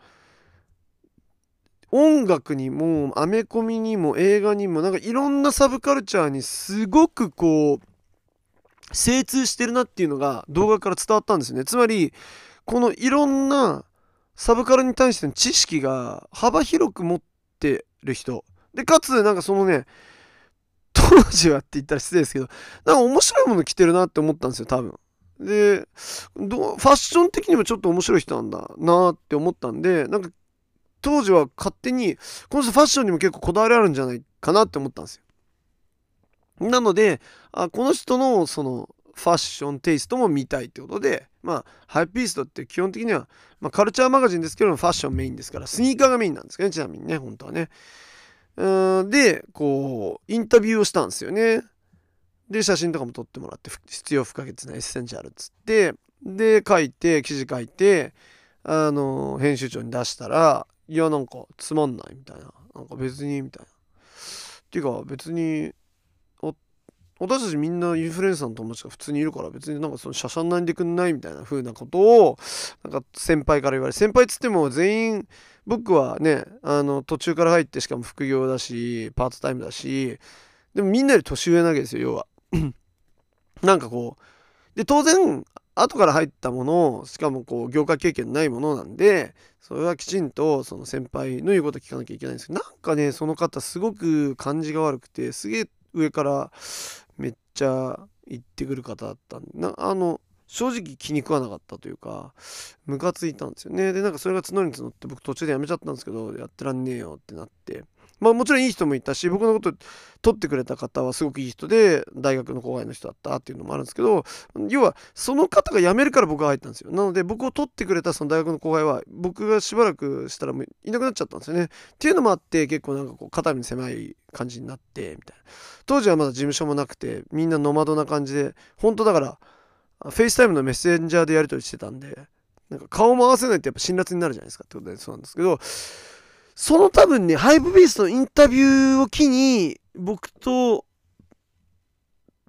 音楽にもアメコミにも映画にもなんかいろんなサブカルチャーにすごくこう精通してるなっていうのが動画から伝わったんですね。つまりこのいろんなサブカルに対しての知識が幅広く持ってる人。でかつなんかそのね 当時はって言ったら失礼ですけどなんか面白いもの着てるなって思ったんですよ多分。でファッション的にもちょっと面白い人なんだなって思ったんでなんか当時は勝手にこの人ファッションにも結構こだわりあるんじゃないかなって思ったんですよ。なのであこの人のそのファッションテイストも見たいってことでまあ Hypebeast って基本的には、まあ、カルチャーマガジンですけどファッションメインですからスニーカーがメインなんですかねちなみにね本当はね。うんでこうインタビューをしたんですよね。で写真とかも撮ってもらって必要不可欠な essential っつってで書いて記事書いてあの編集長に出したらいやなんかつまんないみたいな。なんか別にみたいな。っていうか別に私たちみんなインフルエンサーの友達が普通にいるから別になんかそのしゃしゃんないんでくんないみたいな風なことをなんか先輩から言われ先輩っつっても全員僕はねあの途中から入ってしかも副業だしパートタイムだしでもみんなより年上なわけですよ要は。なんかこう。で当然後から入ったものをしかもこう業界経験ないものなんでそれはきちんとその先輩の言うこと聞かなきゃいけないんですけどなんかねその方すごく感じが悪くてすげえ上からめっちゃ言ってくる方だったんでなあの正直気に食わなかったというかムカついたんですよね。でなんかそれが募りに募って僕途中でやめちゃったんですけどやってらんねえよってなって。まあもちろんいい人もいたし僕のこと取ってくれた方はすごくいい人で大学の後輩の人だったっていうのもあるんですけど要はその方が辞めるから僕が入ったんですよ。なので僕を取ってくれたその大学の後輩は僕がしばらくしたらもういなくなっちゃったんですよね。っていうのもあって結構なんかこう肩身狭い感じになってみたいな。当時はまだ事務所もなくてみんなノマドな感じで本当だから FaceTime のメッセンジャーでやり取りしてたんでなんか顔も合わせないとやっぱ辛辣になるじゃないですかってことでそうなんですけどその多分ね、 Hypebeast のインタビューを機に、僕と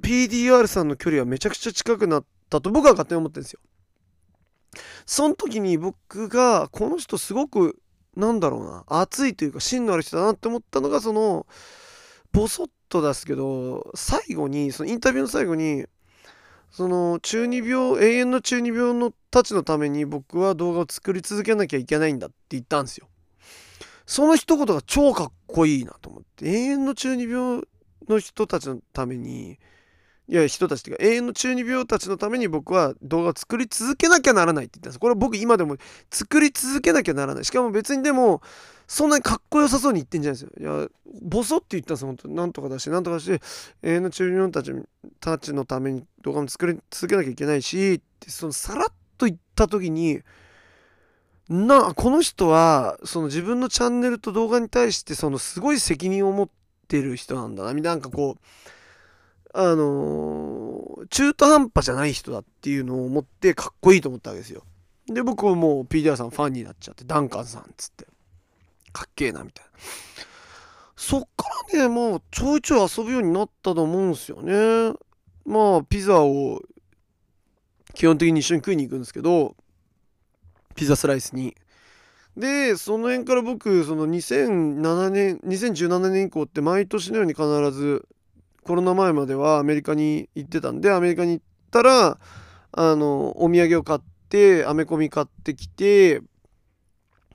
PDR さんの距離はめちゃくちゃ近くなったと僕は勝手に思ってるんですよ。その時に僕が、この人すごく、なんだろうな、熱いというか芯のある人だなって思ったのが、その、ボソッと出すけど、最後に、そのインタビューの最後に、その中二病永遠の中二病のたちのために僕は動画を作り続けなきゃいけないんだって言ったんですよ。その一言が超かっこいいなと思って、永遠の中二病の人たちのために、いや、人たちっていうか、永遠の中二病たちのために僕は動画を作り続けなきゃならないって言ったんです。これは僕今でも作り続けなきゃならない。しかも別にでも、そんなにかっこよさそうに言ってんじゃないですよ。いや、ボソって言ったんです本当。なんとかだし、なんとかだし、永遠の中二病たちたちのために動画も作り続けなきゃいけないし、ってそのさらっと言った時に、なこの人はその自分のチャンネルと動画に対してそのすごい責任を持ってる人なんだななんかこうあのー、中途半端じゃない人だっていうのを思ってかっこいいと思ったわけですよ。で僕はもう PDR さんファンになっちゃってダンカンさんっつって。かっけえなみたいな。そっからねもうちょいちょい遊ぶようになったと思うんですよね。まあピザを基本的に一緒に食いに行くんですけどピザスライスに。でその辺から僕その2007年2017年以降って毎年のように必ずコロナ前まではアメリカに行ってたんでアメリカに行ったらあのお土産を買ってアメコミ買ってきて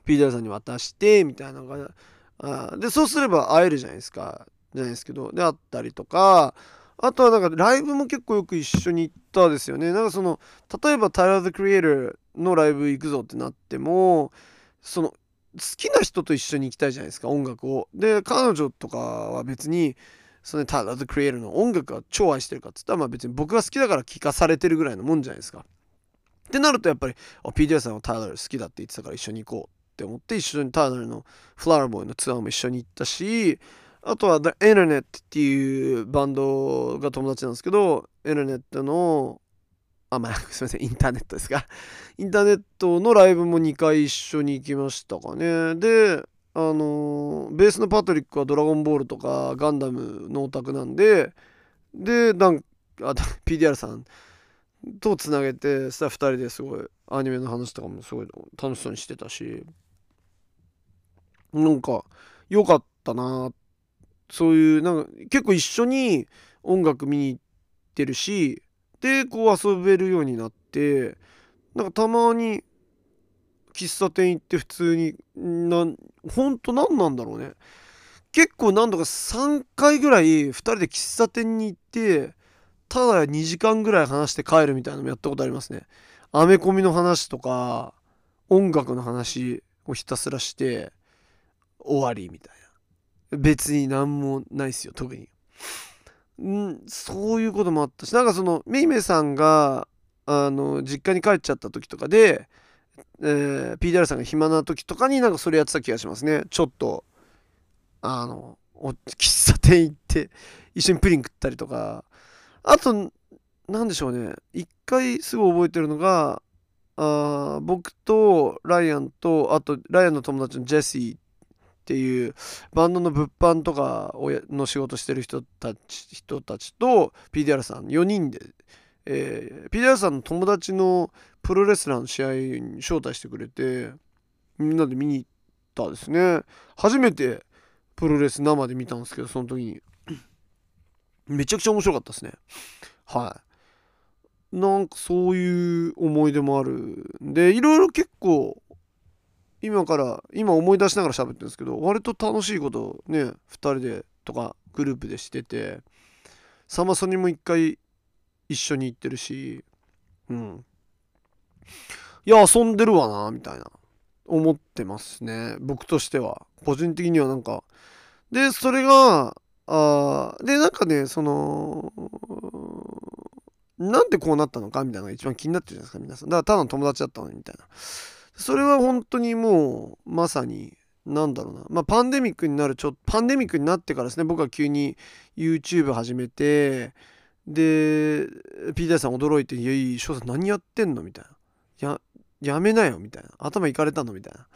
ピーターさんに渡してみたいなのがあでそうすれば会えるじゃないですかじゃないですけどであったりとかあとはなんかライブも結構よく一緒に行ったですよねなんかその例えばタイラー・ザ・クリエイターのライブ行くぞってなってもその好きな人と一緒に行きたいじゃないですか音楽を。で彼女とかは別にそのタイラー・ザ・クリエイターの音楽が超愛してるかっつったらまあ別に僕が好きだから聴かされてるぐらいのもんじゃないですか。ってなるとやっぱり PDR さんはタイラー好きだって言ってたから一緒に行こうって思って一緒にタイラーのフラワーボーイのツアーも一緒に行ったしあとは The Internet っていうバンドが友達なんですけど Internet のあ、まあ、すいません、インターネットですが、インターネットのライブも2回一緒に行きましたかね。で、あのベースのパトリックはドラゴンボールとかガンダムのオタクなんで、で、なんあ PDR さんとつなげて、スタッフ2人ですごいアニメの話とかもすごい楽しそうにしてたし、なんか良かったなってそういう、なんか結構一緒に音楽見に行ってるし、でこう遊べるようになってなんかたまに喫茶店行って普通になほんと何なんだろうね。結構何度か3回ぐらい2人で喫茶店に行ってただ2時間ぐらい話して帰るみたいなのもやったことありますね。アメコミの話とか音楽の話をひたすらして終わりみたいな。別に何もないっすよ特に。んそういうこともあったしなんかそのめいめいさんがあの実家に帰っちゃった時とかで、えー、PDR さんが暇な時とかになんかそれやってた気がしますね。ちょっとあの喫茶店行って一緒にプリン食ったりとか。あと何でしょうね。一回すごい覚えてるのがあ僕とライアンとあとライアンの友達のジェシーっていうバンドの物販とかの仕事してる人たち人たちと PDR さん4人で、えー、PDR さんの友達のプロレスラーの試合に招待してくれてみんなで見に行ったですね。初めてプロレス生で見たんですけどその時に。めちゃくちゃ面白かったですね。はい。なんかそういう思い出もあるんでいろいろ結構今から今思い出しながら喋ってるんですけど割と楽しいことね2人でとかグループでしててサマソニも一回一緒に行ってるしうん。いや遊んでるわなみたいな思ってますね僕としては。個人的にはなんか。でそれがあでなんかねそのなんでこうなったのかみたいなのが一番気になってるじゃないですか皆さん。だからただの友達だったのにみたいな。それは本当にもうまさになんだろうな。まあパンデミックになるちょパンデミックになってからですね。僕は急に YouTube 始めてで PJ さん驚いて「いやいい翔さん何やってんの?」みたいな「ややめなよ」みたいな。頭いかれたの？みたいな。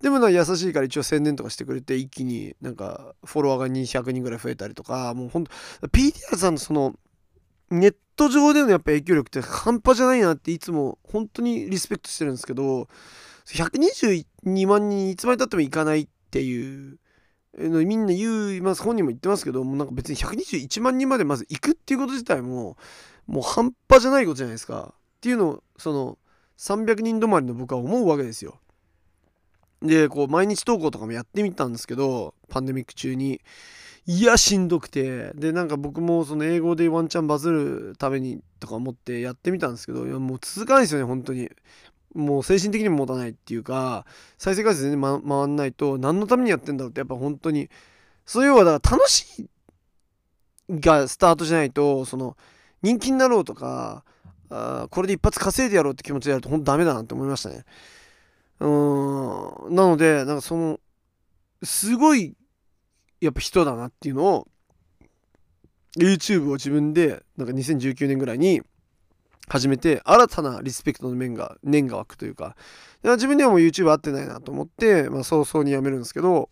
でもな優しいから一応宣伝とかしてくれて一気になんかフォロワーが200人ぐらい増えたりとかもうほんと PDR さんのそのネット上でのやっぱ影響力って半端じゃないなっていつも本当にリスペクトしてるんですけど122万人いつまでたってもいかないっていうのみんな言います本人も言ってますけどもうなんか別に121万人までまず行くっていうこと自体ももう半端じゃないことじゃないですかっていうのをその300人止まりの僕は思うわけですよ。でこう毎日投稿とかもやってみたんですけどパンデミック中にいやしんどくて。でなんか僕もその英語でワンチャンバズるためにとか思ってやってみたんですけどいやもう続かないですよね本当に。もう精神的にも持たないっていうか再生回数全然、ま、回んないと何のためにやってんだろうってやっぱ本当に。そういうはだから楽しいがスタートじゃないとその人気になろうとかあこれで一発稼いでやろうって気持ちでやると本当ダメだなって思いましたね。うん。なのでなんかそのすごいやっぱ人だなっていうのを YouTube を自分でなんか2019年ぐらいに始めて新たなリスペクトの面が念が湧くというか。自分にはもう YouTube 合ってないなと思って、まあ、早々にやめるんですけど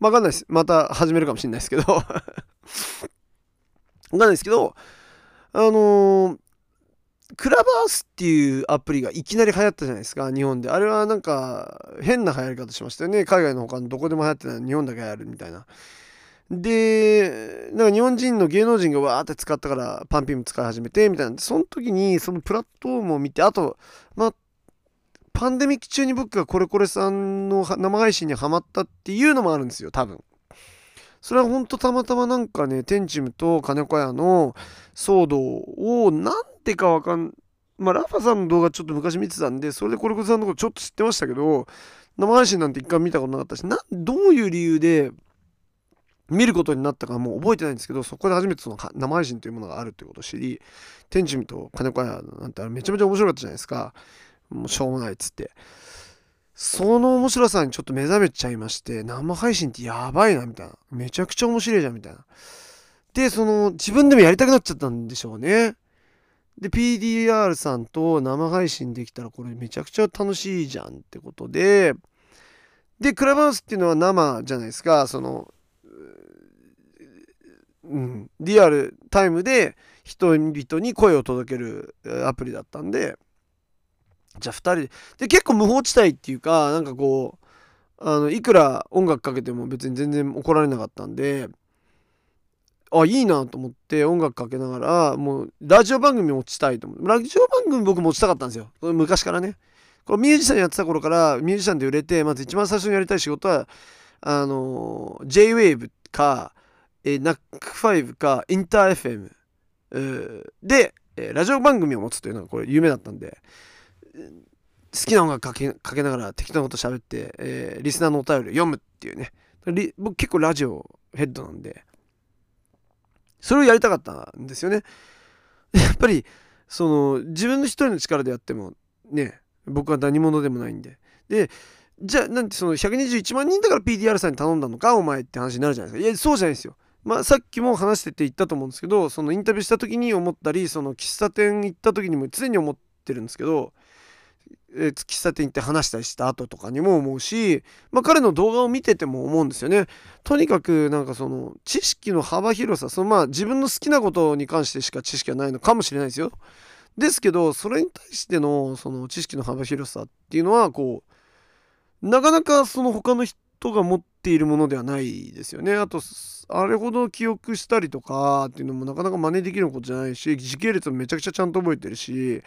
わかんないです。また始めるかもしれないですけど。わかんないですけどあのー、クラバースっていうアプリがいきなり流行ったじゃないですか日本であれはなんか変な流行り方しましたよね海外の他のどこでも流行ってない日本だけ流行るみたいなで、なんか日本人の芸能人がわーって使ったからパンピンも使い始めてみたいな。その時にそのプラットフォームを見て、あと、まあ、パンデミック中に僕がコレコレさんの生配信にはまったっていうのもあるんですよ、多分。それはほんとたまたまなんかね、テンチムと金子屋の騒動をなんでかわかん、まあラファさんの動画ちょっと昔見てたんで、それでコレコさんのことちょっと知ってましたけど、生配信なんて一回見たことなかったし、な、どういう理由で見ることになったかもう覚えてないんですけどそこで初めてその生配信というものがあるということを知り天神と金子屋なんてめちゃめちゃ面白かったじゃないですか。もうしょうもないっつって。その面白さにちょっと目覚めちゃいまして生配信ってやばいなみたいな。めちゃくちゃ面白いじゃんみたいな。でその自分でもやりたくなっちゃったんでしょうね。で PDR さんと生配信できたらこれめちゃくちゃ楽しいじゃんってことででクラブハウスっていうのは生じゃないですか。そのうん、リアルタイムで人々に声を届けるアプリだったんでじゃあ2人でで結構無法地帯っていうかなんかこうあのいくら音楽かけても別に全然怒られなかったんであいいなと思って音楽かけながらもうラジオ番組持ちたいと思う。ラジオ番組僕持ちたかったんですよ。昔からね。これミュージシャンやってた頃からミュージシャンで売れてまず一番最初にやりたい仕事はあの JWAVE か、NAC5 かインター FM で、ラジオ番組を持つというのがこれ夢だったんで、好きな音楽かけかけながら適当なこと喋って、えー、リスナーのお便りを読むっていうね。僕結構ラジオヘッドなんでそれをやりたかったんですよね。やっぱりその自分の一人の力でやってもね僕は何者でもないんで。でじゃあなんてその121万人だから PDR さんに頼んだのかお前って話になるじゃないですか。いやそうじゃないですよ。まあ、さっきも話してて言ったと思うんですけどそのインタビューした時に思ったりその喫茶店行った時にも常に思ってるんですけどえ喫茶店行って話したりした後とかにも思うし、まあ、彼の動画を見てても思うんですよね。とにかくなんかその知識の幅広さそのまあ自分の好きなことに関してしか知識はないのかもしれないですよ。ですけどそれに対してのその知識の幅広さっていうのはこうなかなかその他の人が持っているものではないですよね。あとあれほど記憶したりとかっていうのもなかなか真似できることじゃないし時系列もめちゃくちゃちゃんと覚えてるし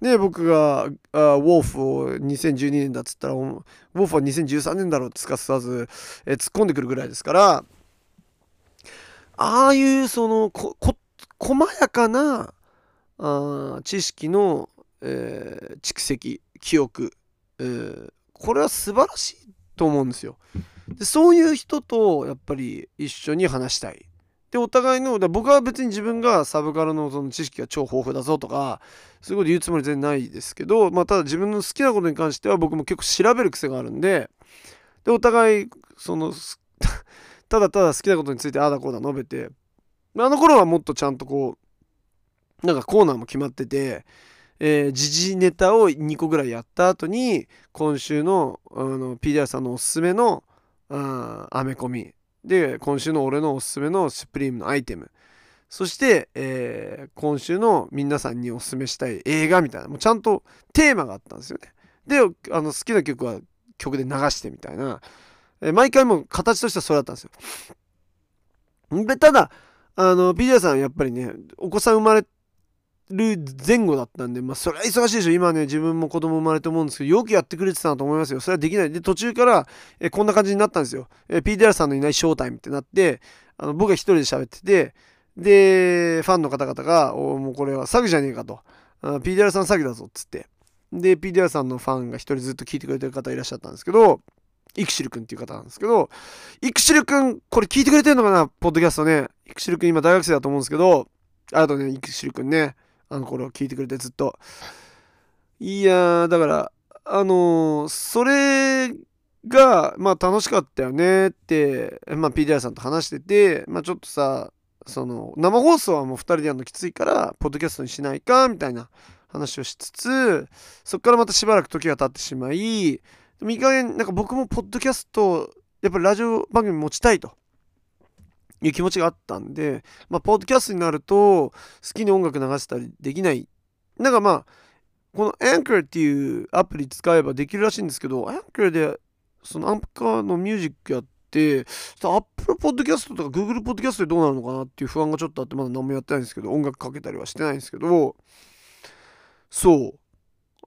ね僕がウォーフを2012年だっつったらウォーフは2013年だろうってすかさず、え突っ込んでくるぐらいですからああいうそのここ細やかなあ知識の、えー蓄積記憶、えーこれは素晴らしいと思うんですよ。でそういう人とやっぱり一緒に話したい。でお互いの僕は別に自分がサブカルのその知識が超豊富だぞとかそういうこと言うつもり全然ないですけど、まあ、ただ自分の好きなことに関しては僕も結構調べる癖があるんででお互いその ただただ好きなことについてああだこうだ述べてあの頃はもっとちゃんとこうなんかコーナーも決まっててえー時事ネタを2個ぐらいやった後に今週のあの PDR さんのおすすめのあアメコミ。で今週の俺のおすすめのスプリームのアイテム。そして、えー今週の皆さんにおすすめしたい映画みたいなもうちゃんとテーマがあったんですよね。であの好きな曲は曲で流してみたいな、えー毎回もう形としてはそれだったんですよ。でただあの PDR さんやっぱりねお子さん生まれる前後だったんで、まあ、それは忙しいでしょ。今ね、自分も子供生まれて思うんですけど、よくやってくれてたなと思いますよ。それはできない。で、途中から、えこんな感じになったんですよ。え PDR さんのいないショータイムってなって、あの僕が一人で喋ってて、で、ファンの方々が、おもうこれは詐欺じゃねえかと。PDR さん詐欺だぞっつって。で、PDR さんのファンが一人ずっと聞いてくれてる方いらっしゃったんですけど、イクシル君っていう方なんですけど、イクシル君、これ聞いてくれてるのかな？ポッドキャストね。イクシル君今大学生だと思うんですけど、あとね、イクシル君ね。あの頃聞いてくれてずっと。いや、だから、あのーそれが、まあ楽しかったよねって、まあ PDR さんと話してて、まあちょっとさ、その、生放送はもう2人でやるのきついから、ポッドキャストにしないか、みたいな話をしつつ、そっからまたしばらく時が経ってしまい、でもいい加減、なんか僕もポッドキャスト、やっぱりラジオ番組持ちたいと。いう気持ちがあったんで、まあ、ポッドキャストになると、好きに音楽流せたりできない。なんかまあ、この Anchor っていうアプリ使えばできるらしいんですけど、Anchor で、そのアンカーのミュージックやって、Apple Podcast とか Google Podcast でどうなるのかなっていう不安がちょっとあって、まだ何もやってないんですけど、音楽かけたりはしてないんですけど、そ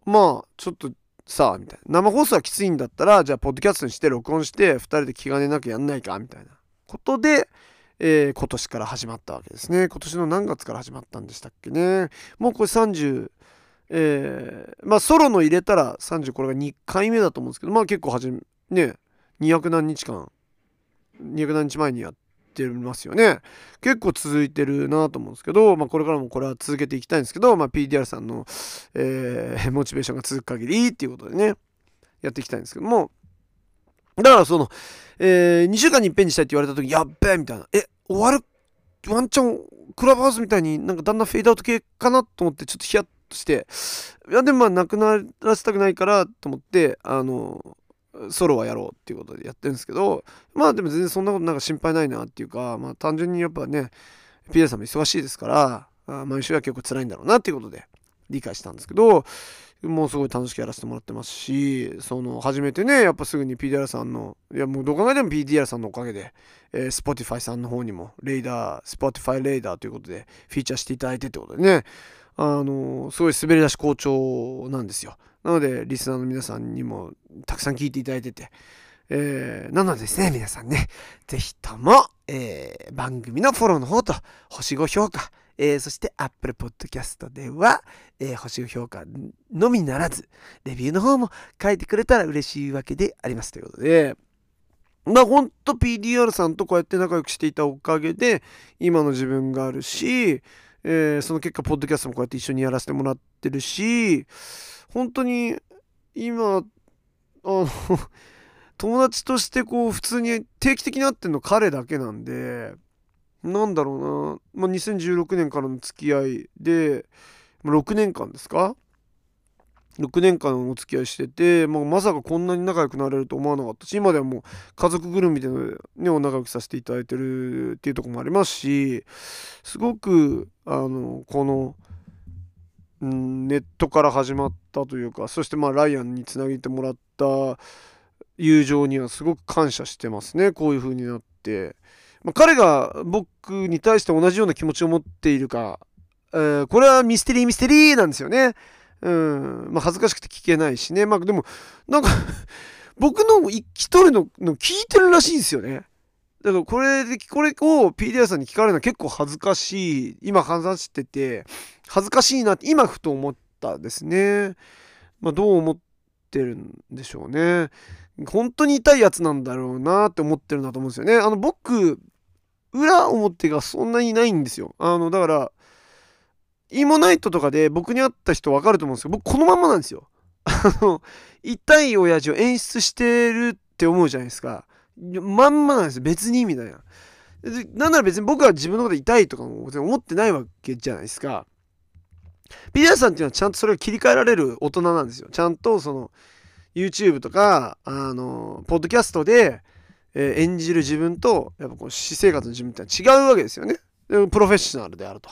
う。まあ、ちょっとさあ、みたいな。生放送はきついんだったら、じゃあ、ポッドキャストにして録音して、2人で気兼ねなくやんないか、みたいなことで、えー今年から始まったわけですね。今年の何月から始まったんでしたっけね。もうこれ30、えーまあソロの入れたら30これが2回目だと思うんですけど、まあ結構はじめ、ね、200何日間、200何日前にやってますよね。結構続いてるなと思うんですけど、まあこれからもこれは続けていきたいんですけど、まあ PDR さんの、えーモチベーションが続く限りっていうことでね、やっていきたいんですけども、だからその、えー2週間に一遍にしたいって言われた時やっべえみたいな。え終わるワンチャンクラブハウスみたいになんかだんだんフェードアウト系かなと思ってちょっとヒヤッとして。いやでもまあなくならせたくないからと思ってあのソロはやろうっていうことでやってるんですけどまあでも全然そんなことなんか心配ないなっていうかまあ単純にやっぱね PA さんも忙しいですから毎週は結構辛いんだろうなっていうことで理解したんですけどもうすごい楽しくやらせてもらってますしその初めてねやっぱすぐに PDR さんのいやもうどこ考えても PDR さんのおかげで、えー Spotify さんの方にもレーダー Spotify レーダーということでフィーチャーしていただいてってことでねあのすごい滑り出し好調なんですよ。なのでリスナーの皆さんにもたくさん聞いていただいててえーなのでですね皆さんね。ぜひとも、えー番組のフォローの方と星5評価えーそして Apple Podcast では、えー星5評価のみならず、レビューの方も書いてくれたら嬉しいわけでありますということで、まあほんと PDR さんとこうやって仲良くしていたおかげで、今の自分があるし、えーその結果、ポッドキャストもこうやって一緒にやらせてもらってるし、本当に今、あの、友達としてこう普通に定期的に会ってんの彼だけなんで、なんだろうな、まあ、2016年からの付き合いで、まあ6年間ですか？6年間お付き合いしてて、まあ、まさかこんなに仲良くなれると思わなかったし今ではもう家族ぐるみで、ね、お仲良くさせていただいてるっていうとこもありますしすごくあのこの、うん、ネットから始まったというかそしてまあライアンにつなげてもらった友情にはすごく感謝してますね。こういう風になって、まあ、彼が僕に対して同じような気持ちを持っているか、えー、これはミステリーミステリーなんですよね。うん、まあ恥ずかしくて聞けないしね。まあでも、なんか 僕の一人のの聞いてるらしいんですよね。だからこれで、これを PDR さんに聞かれるのは結構恥ずかしい。今話してて、恥ずかしいなって今ふと思ったですね。まあどう思ってるんでしょうね。本当に痛いやつなんだろうなって思ってるんだと思うんですよね。あの僕、裏表がそんなにないんですよ。あの、だから、イモナイトとかで僕に会った人分かると思うんですけど僕このまんまなんですよ。あの痛い親父を演出してるって思うじゃないですか。まんまなんですよ別にみたいな。なんなら別に僕は自分のこと痛いとかも思ってないわけじゃないですか。ピザさんっていうのはちゃんとそれを切り替えられる大人なんですよ。ちゃんとその YouTube とかあのポッドキャストで、えー、演じる自分とやっぱこう私生活の自分って違うわけですよね。プロフェッショナルであると。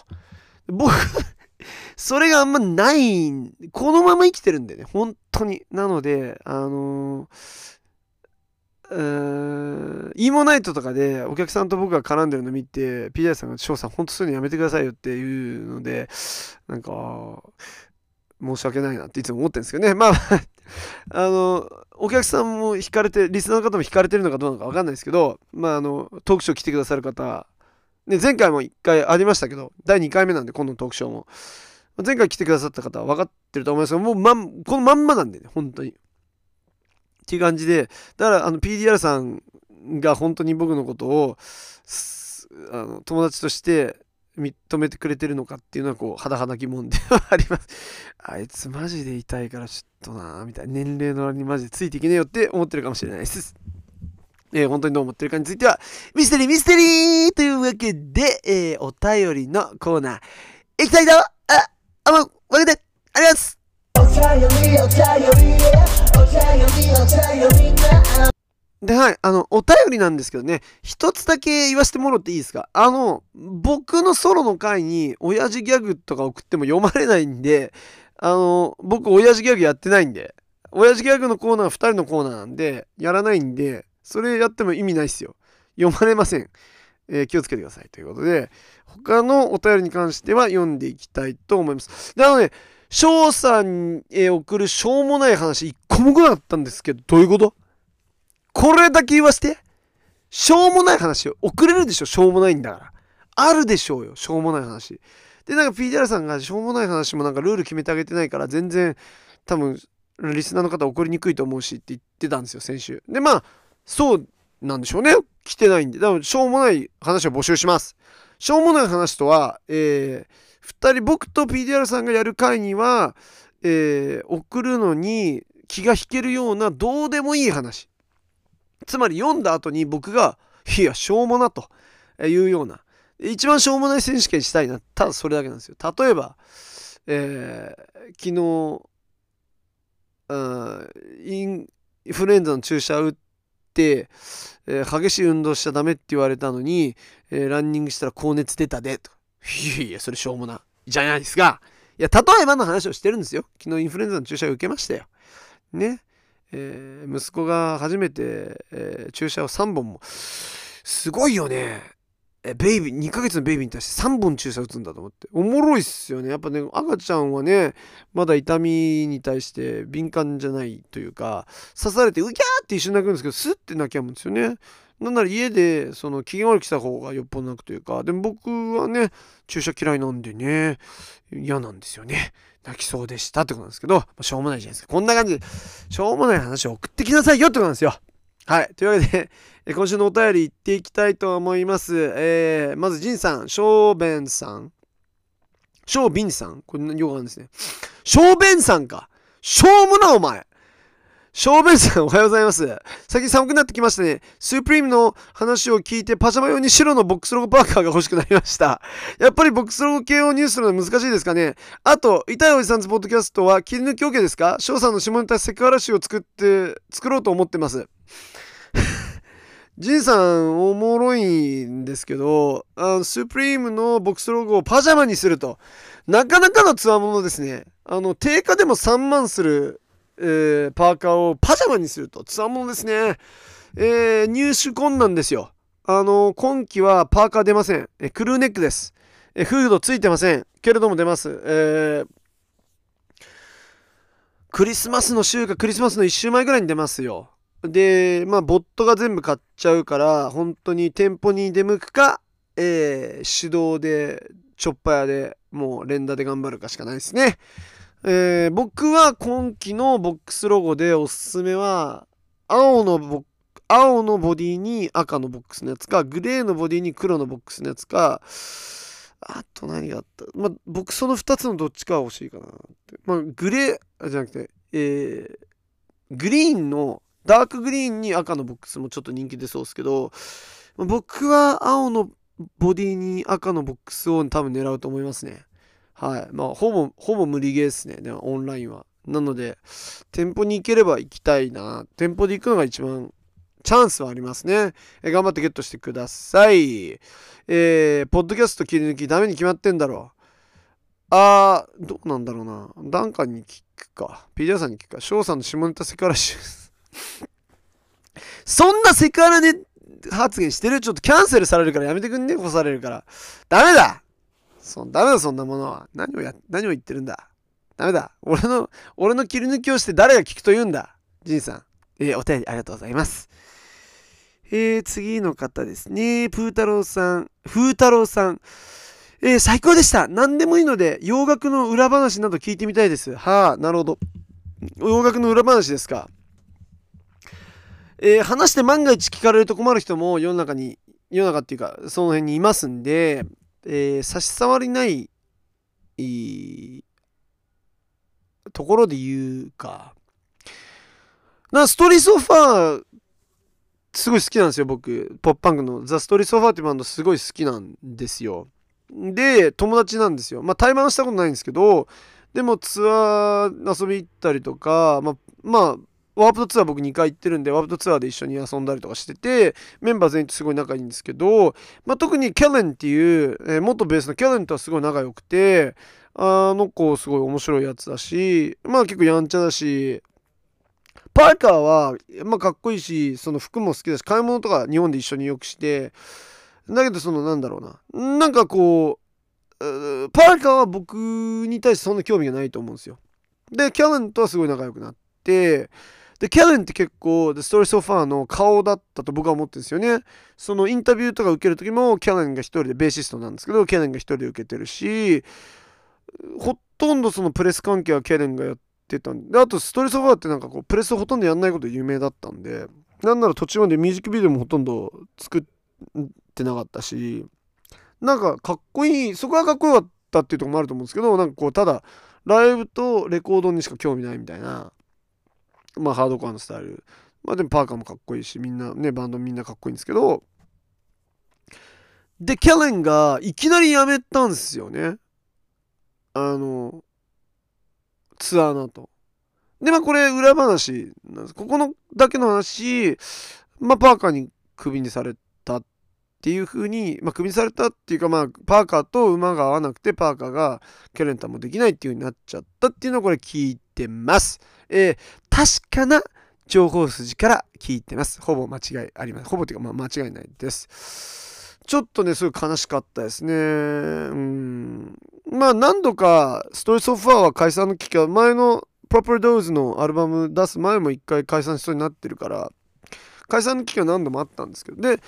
僕 それがあんまない、このまま生きてるんでね、本当に。なので、あのーん、イーモナイトとかでお客さんと僕が絡んでるの見て、PJ さんが、翔さん、本当そういうのやめてくださいよっていうので、なんか、申し訳ないなっていつも思ってるんですけどね。まあ あの、お客さんも惹かれて、リスナーの方も惹かれてるのかどうなのかわかんないですけど、まあ、あの、トークショー来てくださる方、ね、前回も1回ありましたけど、第2回目なんで、今度のトークショーも。前回来てくださった方は分かってると思いますけど、もうまん、このまんまなんでね、本当に。っていう感じで、だからあの PDR さんが本当に僕のことをあの友達として認めてくれてるのかっていうのはこう肌肌疑問ではあります。あいつマジで痛いからちょっとなみたいな年齢の割にマジでついていけねえよって思ってるかもしれないです。えー、本当にどう思ってるかについては、ミステリーミステリーというわけで、えー、お便りのコーナー、行きたいと、あ、あま、わけで、ありますお便りお便りお便りお便りみんなで、はい、あの、お便りなんですけどね、一つだけ言わせてもらっていいですか？あの、僕のソロの回に、親父ギャグとか送っても読まれないんで、あの、僕、親父ギャグやってないんで、親父ギャグのコーナーは2人のコーナーなんで、やらないんで、それやっても意味ないっすよ。読まれません。えー、気をつけてくださいということで、他のお便りに関しては読んでいきたいと思います。で、あのね、翔さんへ送るしょうもない話一個も来なかったんですけど、どういうこと？これだけ言わせて。しょうもない話を送れるでしょしょうもないんだから。あるでしょうよ。しょうもない話。で、なんか PDR さんがしょうもない話もなんかルール決めてあげてないから全然多分リスナーの方送りにくいと思うしって言ってたんですよ、先週。で、まあ、そうなんでしょうね。来てないんで。だから、しょうもない話を募集します。しょうもない話とは、えー、2人、僕と PDR さんがやる回には、えー、送るのに気が引けるようなどうでもいい話。つまり読んだ後に僕が、いや、しょうもなというような、一番しょうもない選手権したいな。ただそれだけなんですよ。例えば、えー、昨日、インフルエンザの注射打って、えー、激しい運動しちゃダメって言われたのに、えー、ランニングしたら高熱出たでといやいやそれしょうもないじゃないですかいや例えばの話をしてるんですよ昨日インフルエンザの注射を受けましたよねえー、息子が初めて、えー、注射を3本も。すごいよね。えベイビー2ヶ月のベイビーに対して3本注射打つんだと思って。おもろいっすよね。やっぱね赤ちゃんはねまだ痛みに対して敏感じゃないというか刺されてうぎゃーって一瞬泣くんですけどスッて泣きやむんですよね。なんなら家でその機嫌悪くした方がよっぽど泣くというかでも僕はね注射嫌いなんでね嫌なんですよね泣きそうでしたってことなんですけど、まあ、しょうもないじゃないですかこんな感じでしょうもない話を送ってきなさいよってことなんですよはい。というわけで、今週のお便り行っていきたいと思います。えー、まず、ジンさん、ショーベンさん。ショービンさん？これ、よくあるんですね。ショーベンさんか。しょうもな、お前。小便さんおはようございます。最近寒くなってきましたね。スープリームの話を聞いてパジャマ用に白のボックスロゴパーカーが欲しくなりました。やっぱりボックスロゴ系をニュースするのは難しいですかね。あと、痛いおじさんズポッドキャストは切り抜き OK ですか？翔さんの下ネタセクハラ集を作って、作ろうと思ってます。ジンさんおもろいんですけど、あのスープリームのボックスロゴをパジャマにすると。なかなかのつわものですね。あの、定価でも3万するえー、パーカーをパジャマにすると、つわものですね。えー、入手困難ですよ。あの、今季はパーカー出ません。えクルーネックです。えフードついてません。けれども出ます。えー、クリスマスの週かクリスマスの1週前ぐらいに出ますよ。で、まあ、ボットが全部買っちゃうから、本当に店舗に出向くか、えー、手動で、チョッパー屋で、もう連打で頑張るかしかないですね。えー、僕は今季のボックスロゴでおすすめは、青のボ青のボディに赤のボックスのやつか、グレーのボディに黒のボックスのやつか、あと何があった？まあ、僕その2つのどっちかは欲しいかなって。まあ、グレー、じゃなくて、えー、グリーンの、ダークグリーンに赤のボックスもちょっと人気出そうですけど、僕は青のボディに赤のボックスを多分狙うと思いますね。はい。まあ、ほぼ、ほぼ無理ゲーですね。でも、オンラインは。なので、店舗に行ければ行きたいな。店舗で行くのが一番チャンスはありますね。え頑張ってゲットしてください。えー、ポッドキャスト切り抜きダメに決まってんだろう。あー、どうなんだろうな。ダンカンに聞くか。ピディアさんに聞くか。翔さんの下ネタセクハラ集。そんなセクハラね発言してる？ちょっとキャンセルされるからやめてくんね？干されるから。ダメだそダメだそんなものは。何をや、何を言ってるんだ。ダメだ。俺の、俺の切り抜きをして誰が聞くと言うんだ。ジンさん。えー、お便りありがとうございます。えー、次の方ですね。プー太郎さん。風太郎さん。えー、最高でした。何でもいいので、洋楽の裏話など聞いてみたいです。はあ、なるほど。洋楽の裏話ですか。えー、話して万が一聞かれると困る人も世の中に、世の中っていうか、その辺にいますんで、えー、差し障りないところで言うか。なストーリーソファーすごい好きなんですよ僕。ポップパンクの。ザ・ストーリーソファーっていうバンドすごい好きなんですよ。で友達なんですよ。まあ対バンしたことないんですけどでもツアー遊び行ったりとかまあまあワープトツアー僕2回行ってるんで、ワープトツアーで一緒に遊んだりとかしてて、メンバー全員とすごい仲いいんですけど、まあ、特にキャレンっていう、えー、元ベースのキャレンとはすごい仲良くて、あの子すごい面白いやつだし、まあ結構やんちゃだし、パーカーは、まあかっこいいし、その服も好きだし、買い物とか日本で一緒によくして、だけどそのなんだろうな、なんかこう、パーカーは僕に対してそんな興味がないと思うんですよ。で、キャレンとはすごい仲良くなって、で、キャレンって結構、The Story So Far の顔だったと僕は思ってるんですよね。そのインタビューとか受ける時も、キャレンが一人で、ベーシストなんですけど、キャレンが一人で受けてるし、ほとんどそのプレス関係はキャレンがやってたんで、あと、ストーリーソファーってなんかこう、プレスほとんどやんないこと有名だったんで、なんなら途中までミュージックビデオもほとんど作ってなかったし、なんかかっこいい、そこはかっこよかったっていうとこもあると思うんですけど、なんかこう、ただ、ライブとレコードにしか興味ないみたいなまあハードコアのスタイル。まあでもパーカーもかっこいいしみんなねバンドみんなかっこいいんですけど。でキャレンがいきなり辞めたんですよね。あのツアーの後。でまあこれ裏話なんです。ここのだけの話まあパーカーにクビにされてっていう風にまあクビされたっていうかまあパーカーと馬が合わなくてパーカーがキャレンタもできないっていう風になっちゃったっていうのをこれ聞いてますえー、確かな情報筋から聞いてます。ほぼ間違いあります。ほぼというか、まあ、間違いないです。ちょっとね、すごい悲しかったですね。うん。まあ、何度か、ストーリーソファーは解散の危機は、前の Proper Dose のアルバム出す前も一回解散しそうになってるから、解散の危機は何度もあったんですけど、で、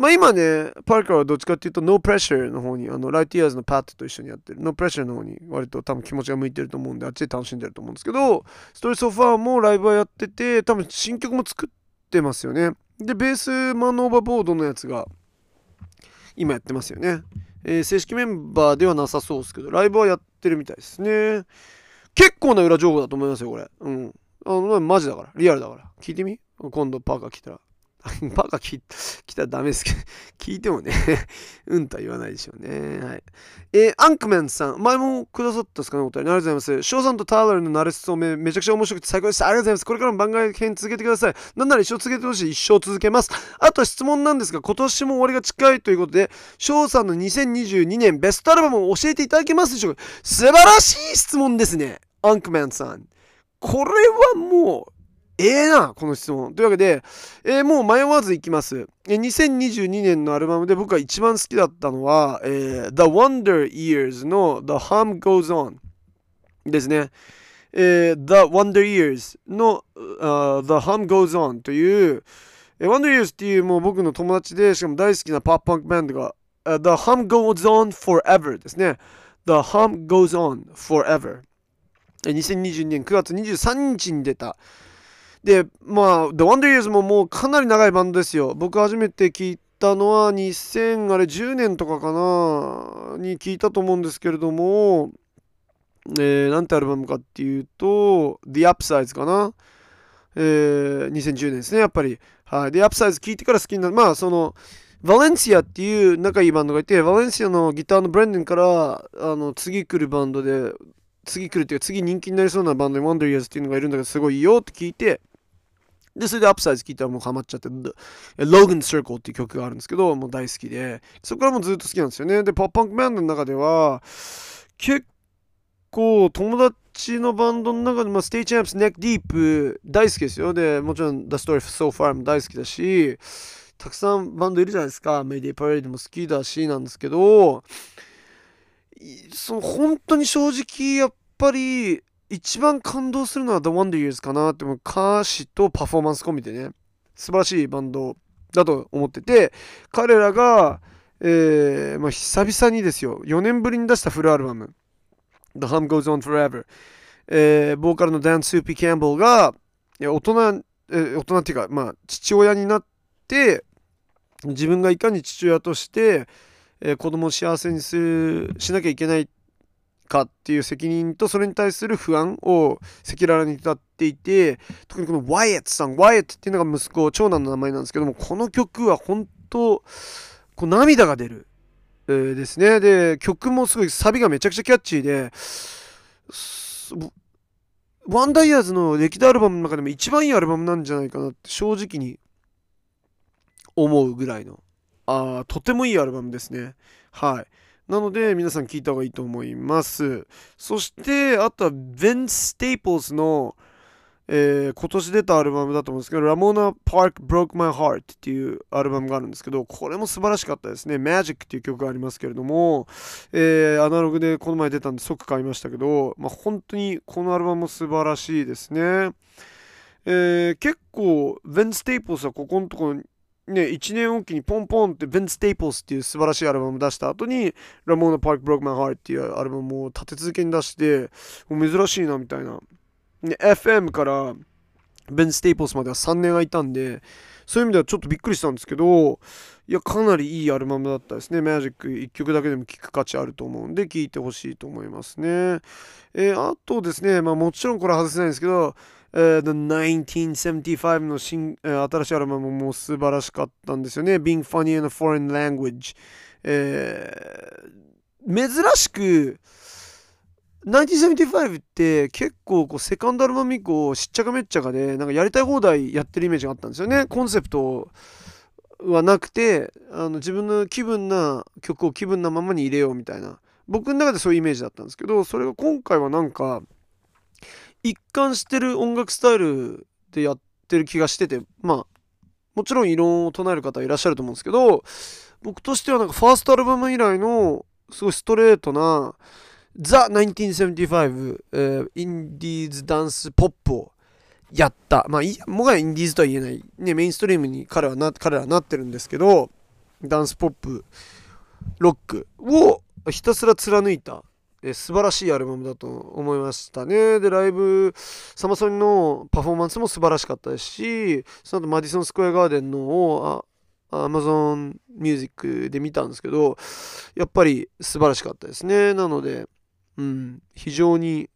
まあ今ね、パーカーはどっちかっていうと、ノープレッシャーの方に、あの、ライトイヤーズのパッドと一緒にやってる、ノープレッシャーの方に割と多分気持ちが向いてると思うんで、あっちで楽しんでると思うんですけど、ストーリーソファーもライブはやってて、多分新曲も作ってますよね。で、ベースマノーバーボードのやつが、今やってますよね。えー、正式メンバーではなさそうですけど、ライブはやってるみたいですね。結構な裏情報だと思いますよ、これ。うん。あの、マジだから。リアルだから。聞いてみ？今度パーカー来たら。バカ来たらダメですけど、聞いてもね うんとは言わないでしょうね。はい。えー、アンクメンさん、前もくださったですかね、お便り。ありがとうございます。翔さんとターラーの慣れそめ、めちゃくちゃ面白くて最高でした。ありがとうございます。これからも番外編続けてください。なんなら一生続けてほしい。一生続けます。あと質問なんですが、今年も終わりが近いということで、翔さんの2022年ベストアルバムを教えていただけますでしょうか？素晴らしい質問ですね。アンクメンさん。これはもう、ええ、な、この質問。というわけで、えー、もう迷わずいきます。え2022年のアルバムで僕が一番好きだったのは、えー、The Wonder Years の The Hum Goes On ですね。えー、The Wonder Years の、uh, The Hum Goes On という、えー、Wonder Years っていうもう僕の友達で、しかも大好きなパッパンクバンドが、uh, The Hum Goes On Forever ですね。The Hum Goes On Forever。2022年9月23日に出た、で、まあ、The Wonder Years ももうかなり長いバンドですよ。僕初めて聞いたのは2010年とかかなに聞いたと思うんですけれども、えー、なんてアルバムかっていうと、The Upsides かな。えー、2010年ですね、やっぱり。はい。The Upsides 聞いてから好きになる。まあ、その、バレンシアっていう仲いいバンドがいて、バレンシアのギターのブレンデンから、あの、次来るバンドで、次来るっていうか、次人気になりそうなバンドに Wonder Years っていうのがいるんだけど、すごいいいよって聞いて、で、それでアップサイズ聞いたらもうハマっちゃって、Logan Circle っていう曲があるんですけど、もう大好きで、そこからもうずっと好きなんですよね。で、ポップパンクバンドの中では、結結構友達のバンドの中で、まあ、 State Champs、Neck Deep 大好きですよ。で、もちろん The Story of So Far も大好きだし、たくさんバンドいるじゃないですか。 Mayday Parade も好きだしなんですけど、その本当に正直やっぱり一番感動するのは The Wonder Years かなって思う歌詞とパフォーマンス込みでね。素晴らしいバンドだと思ってて彼らが、えーまあ、久々にですよ。4年ぶりに出したフルアルバム。The Hum Goes On Forever、えー、ボーカルのダン・スーピー・キャンベルが大人、えー、大人っていうか、まあ、父親になって自分がいかに父親として、えー、子供を幸せにするしなきゃいけないかっていう責任とそれに対する不安を赤裸々に歌っていて特にこの Wyatt's Song ワイアットっていうのが息子長男の名前なんですけどもこの曲は本当こう涙が出る、えー、ですね。で曲もすごいサビがめちゃくちゃキャッチーでワンダーイヤーズの歴代アルバムの中でも一番いいアルバムなんじゃないかなって正直に思うぐらいのあとてもいいアルバムですね。はい。なので皆さん聞いた方がいいと思います。そしてあとはヴィンス・ステイプルズの、えー、今年出たアルバムだと思うんですけど、 Ramona Park Broke My Heart っていうアルバムがあるんですけど、これも素晴らしかったですね。Magic っていう曲がありますけれども、えー、アナログでこの前出たんで即買いましたけど、まあ、本当にこのアルバムも素晴らしいですね。えー、結構、ヴィンス・ステイプルズはここのところね、1年おきにポンポンってヴィンス・ステイプルズっていう素晴らしいアルバム出した後に Ramona Park Broke My Heart っていうアルバムを立て続けに出してもう珍しいなみたいな、ね、FM からヴィンス・ステイプルズまでは3年空いたんでそういう意味ではちょっとびっくりしたんですけどいやかなりいいアルバムだったですね。マジック1曲だけでも聴く価値あると思うんで聴いてほしいと思いますね。えー、あとですねまあもちろんこれ外せないんですけどえー、The 1975の新、えー、新しいアルバムも素晴らしかったんですよね。Being Funny in a Foreign Language。えー、珍しく、1975って結構こうセカンドアルバム以降しっちゃかめっちゃかでなんかやりたい放題やってるイメージがあったんですよねコンセプトはなくてあの自分の気分な曲を気分なままに入れようみたいな僕の中でそういうイメージだったんですけどそれが今回はなんか一貫してる音楽スタイルでやってる気がしててまあもちろん異論を唱える方いらっしゃると思うんですけど僕としてはなんかファーストアルバム以来のすごいストレートなザ・1975、えー、インディーズダンスポップをやった。まあ、もがやインディーズとは言えない。ね、メインストリームに彼はな、彼らはなってるんですけど、ダンスポップ、ロックをひたすら貫いたえ素晴らしいアルバムだと思いましたね。で、ライブ、サマソニのパフォーマンスも素晴らしかったですし、その後マディソンスクエアガーデンのをアマゾンミュージックで見たんですけど、やっぱり素晴らしかったですね。なので、うん、非常に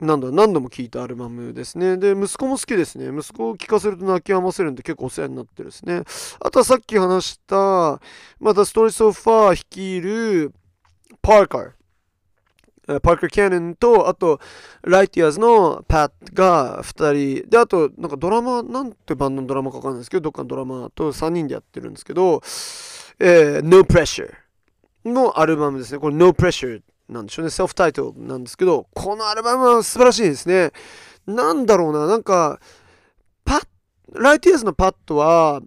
なんだ、何度も聴いたアルバムですね。で、息子も好きですね。息子を聴かせると泣き止ませるんで結構お世話になってるですね。あとはさっき話した、またストーリーソファー率いるパーカー。パーカー・キャノンと、あと、ライティアーズのパットが2人、で、あと、なんかドラマ、なんてバンドのドラマかわかんないですけど、どっかのドラマと3人でやってるんですけど、えー、No Pressure のアルバムですね。これ No Pressure なんでしょうね。セルフタイトルなんですけど、このアルバムは素晴らしいですね。なんだろうな、なんか、パッ、ライティアーズのパッドは、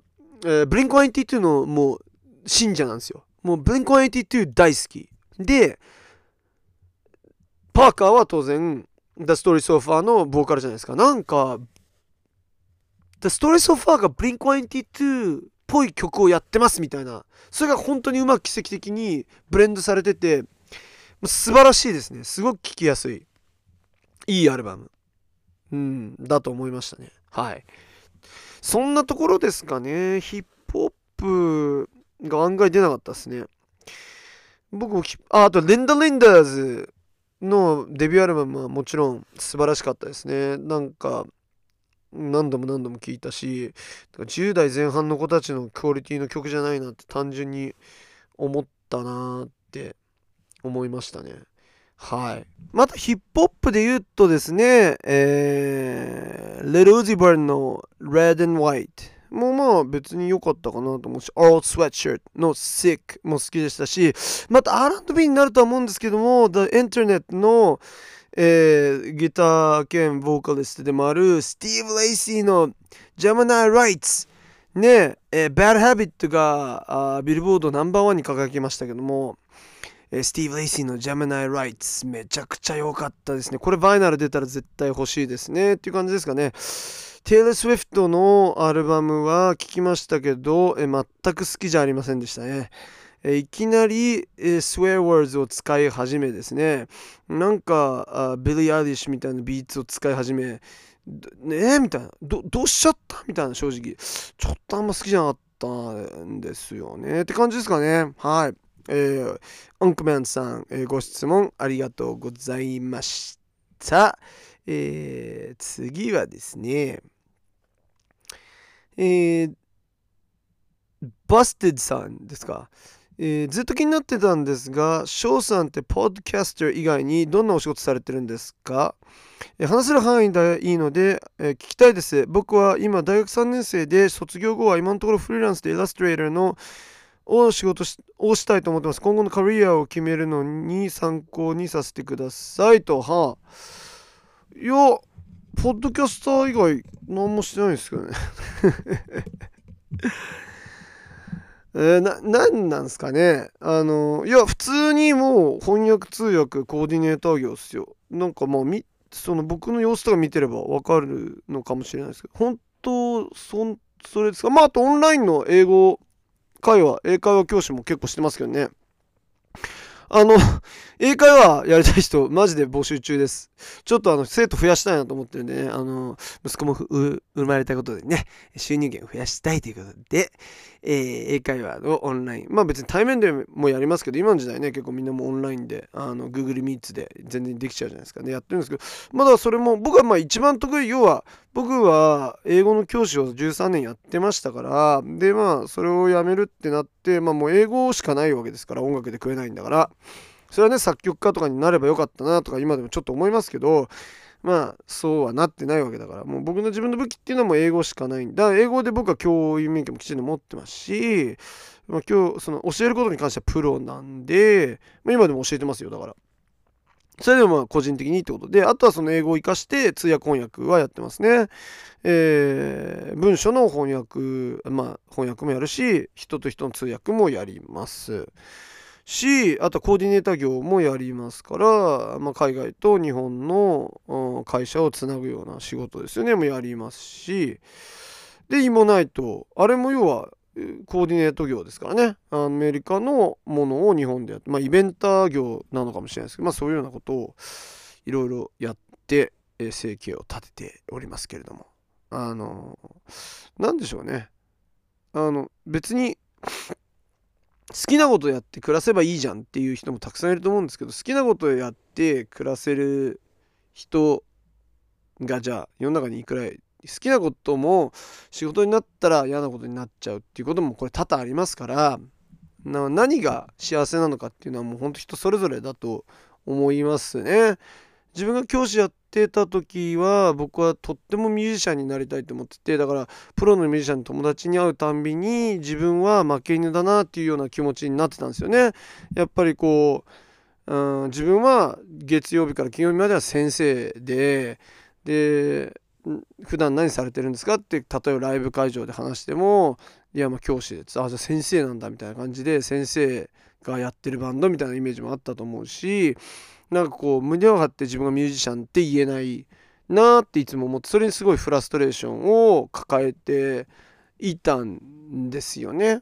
えー、ブリンコ82のもう信者なんですよ。もうブリンコ82大好き。で、パーカーは当然、The Story So Far のボーカルじゃないですか。なんか、The Story So Far が Blink182 っぽい曲をやってますみたいな。それが本当にうまく奇跡的にブレンドされてて、素晴らしいですね。すごく聴きやすい。いいアルバム。うん、だと思いましたね。はい。そんなところですかね。ヒップホップが案外出なかったですね。僕もあ、あと、レンダレンダーズのデビューアルバムはもちろん素晴らしかったですね。なんか、何度も何度も聞いたし、10代前半の子たちのクオリティの曲じゃないなって単純に思ったなって思いましたね。はい。またヒップホップで言うとですね、えー、Little Uzi Vert の Red and White もまあ別に良かったかなと思うし、Old Sweatshirt の Sick も好きでしたし、また R&B になるとは思うんですけども、The Internet の、えー、ギター兼ボーカリストでもあるスティーブ・レイシーの Gemini Rights ねえー、Bad Habit があビルボードナンバーワンに輝きましたけども、えー、スティーブ・レイシーの Gemini Rights めちゃくちゃ良かったですね。これ vinyl 出たら絶対欲しいですねっていう感じですかね。テイラー・スウィフトのアルバムは聴きましたけど、え全く好きじゃありませんでしたね。えいきなり、えスウェアワーズを使い始めですね。なんか、ビリー・アイリッシュみたいな beats を使い始め、ねえみたいなど。どうしちゃったみたいな、正直。ちょっとあんま好きじゃなかったんですよね。って感じですかね。はい。えー、オンクマンさん、えー、ご質問ありがとうございました。えー、次はですね、えー、バステッドさんですか。えー、ずっと気になってたんですが、翔さんってポッドキャスター以外にどんなお仕事されてるんですか、えー、話せる範囲でいいので、えー、聞きたいです。僕は今大学3年生で卒業後は今のところフリーランスでイラストレーターのを仕事をしたいと思ってます。今後のカリアを決めるのに参考にさせてくださいと。はあ、いや、ポッドキャスター以外何もしてないんですけどね えー、な、何なんすかねあの、いや、普通にもう翻訳通訳コーディネーター業っすよ。なんかまあ、み、その僕の様子とか見てればわかるのかもしれないですけど、本当、そん、それですか？まあ、あとオンラインの英語会話、英会話教師も結構してますけどね。あの、英会話やりたい人、マジで募集中です。ちょっとあの、生徒増やしたいなと思ってるんでね、あの、息子も生まれたことでね、収入源を増やしたいということで、えー、英会話のオンライン。まあ別に対面でもやりますけど、今の時代ね、結構みんなもオンラインで、あの、Google Meets で全然できちゃうじゃないですかね、やってるんですけど、まだそれも、僕はまあ一番得意、要は、僕は英語の教師を13年やってましたから、でまあ、それをやめるってなって、まあもう英語しかないわけですから、音楽で食えないんだから、それはね、作曲家とかになればよかったなとか今でもちょっと思いますけど、まあ、そうはなってないわけだから、もう僕の自分の武器っていうのはもう英語しかないんだ。英語で僕は教員免許もきちんと持ってますし、まあ、今日、その教えることに関してはプロなんで、まあ、今でも教えてますよ、だから。それでもまあ個人的にってことで、あとはその英語を活かして通訳翻訳はやってますね。えー、文書の翻訳、まあ翻訳もやるし、人と人の通訳もやります。しあとコーディネーター業もやりますから、まあ、海外と日本の会社をつなぐような仕事ですよね。もやりますし。でイモナイトあれも要はコーディネート業ですからね。アメリカのものを日本でやってまあイベンター業なのかもしれないですけどまあそういうようなことをいろいろやって生計を立てておりますけれども。あの何でしょうね。あの別に好きなことやって暮らせばいいじゃんっていう人もたくさんいると思うんですけど好きなことをやって暮らせる人がじゃあ世の中にいくらい好きなことも仕事になったら嫌なことになっちゃうっていうこともこれ多々ありますから何が幸せなのかっていうのはもうほんと人それぞれだと思いますね。自分が教師やってた時は僕はとってもミュージシャンになりたいと思っててだからプロのミュージシャンの友達に会うたんびに自分は負け犬だなっていうような気持ちになってたんですよね。やっぱりこう、うん、自分は月曜日から金曜日までは先生でで普段何されてるんですかって例えばライブ会場で話してもいやまあ教師であじゃあ先生なんだみたいな感じで先生がやってるバンドみたいなイメージもあったと思うしなんかこう胸を張って自分がミュージシャンって言えないなっていつも思ってそれにすごいフラストレーションを抱えていたんですよね。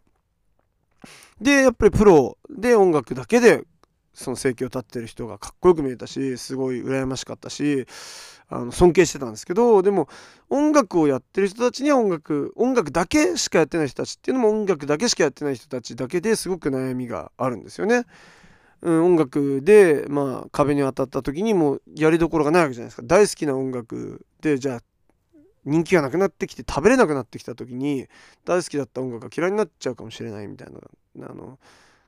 でやっぱりプロで音楽だけでその生計を立ってる人がかっこよく見えたしすごい羨ましかったしあの尊敬してたんですけどでも音楽をやってる人たちには音楽音楽だけしかやってない人たちっていうのも音楽だけしかやってない人たちだけですごく悩みがあるんですよね。うん、音楽で、まあ、壁に当たった時にもうやりどころがないわけじゃないですか。大好きな音楽でじゃあ人気がなくなってきて食べれなくなってきた時に大好きだった音楽が嫌いになっちゃうかもしれないみたいなあの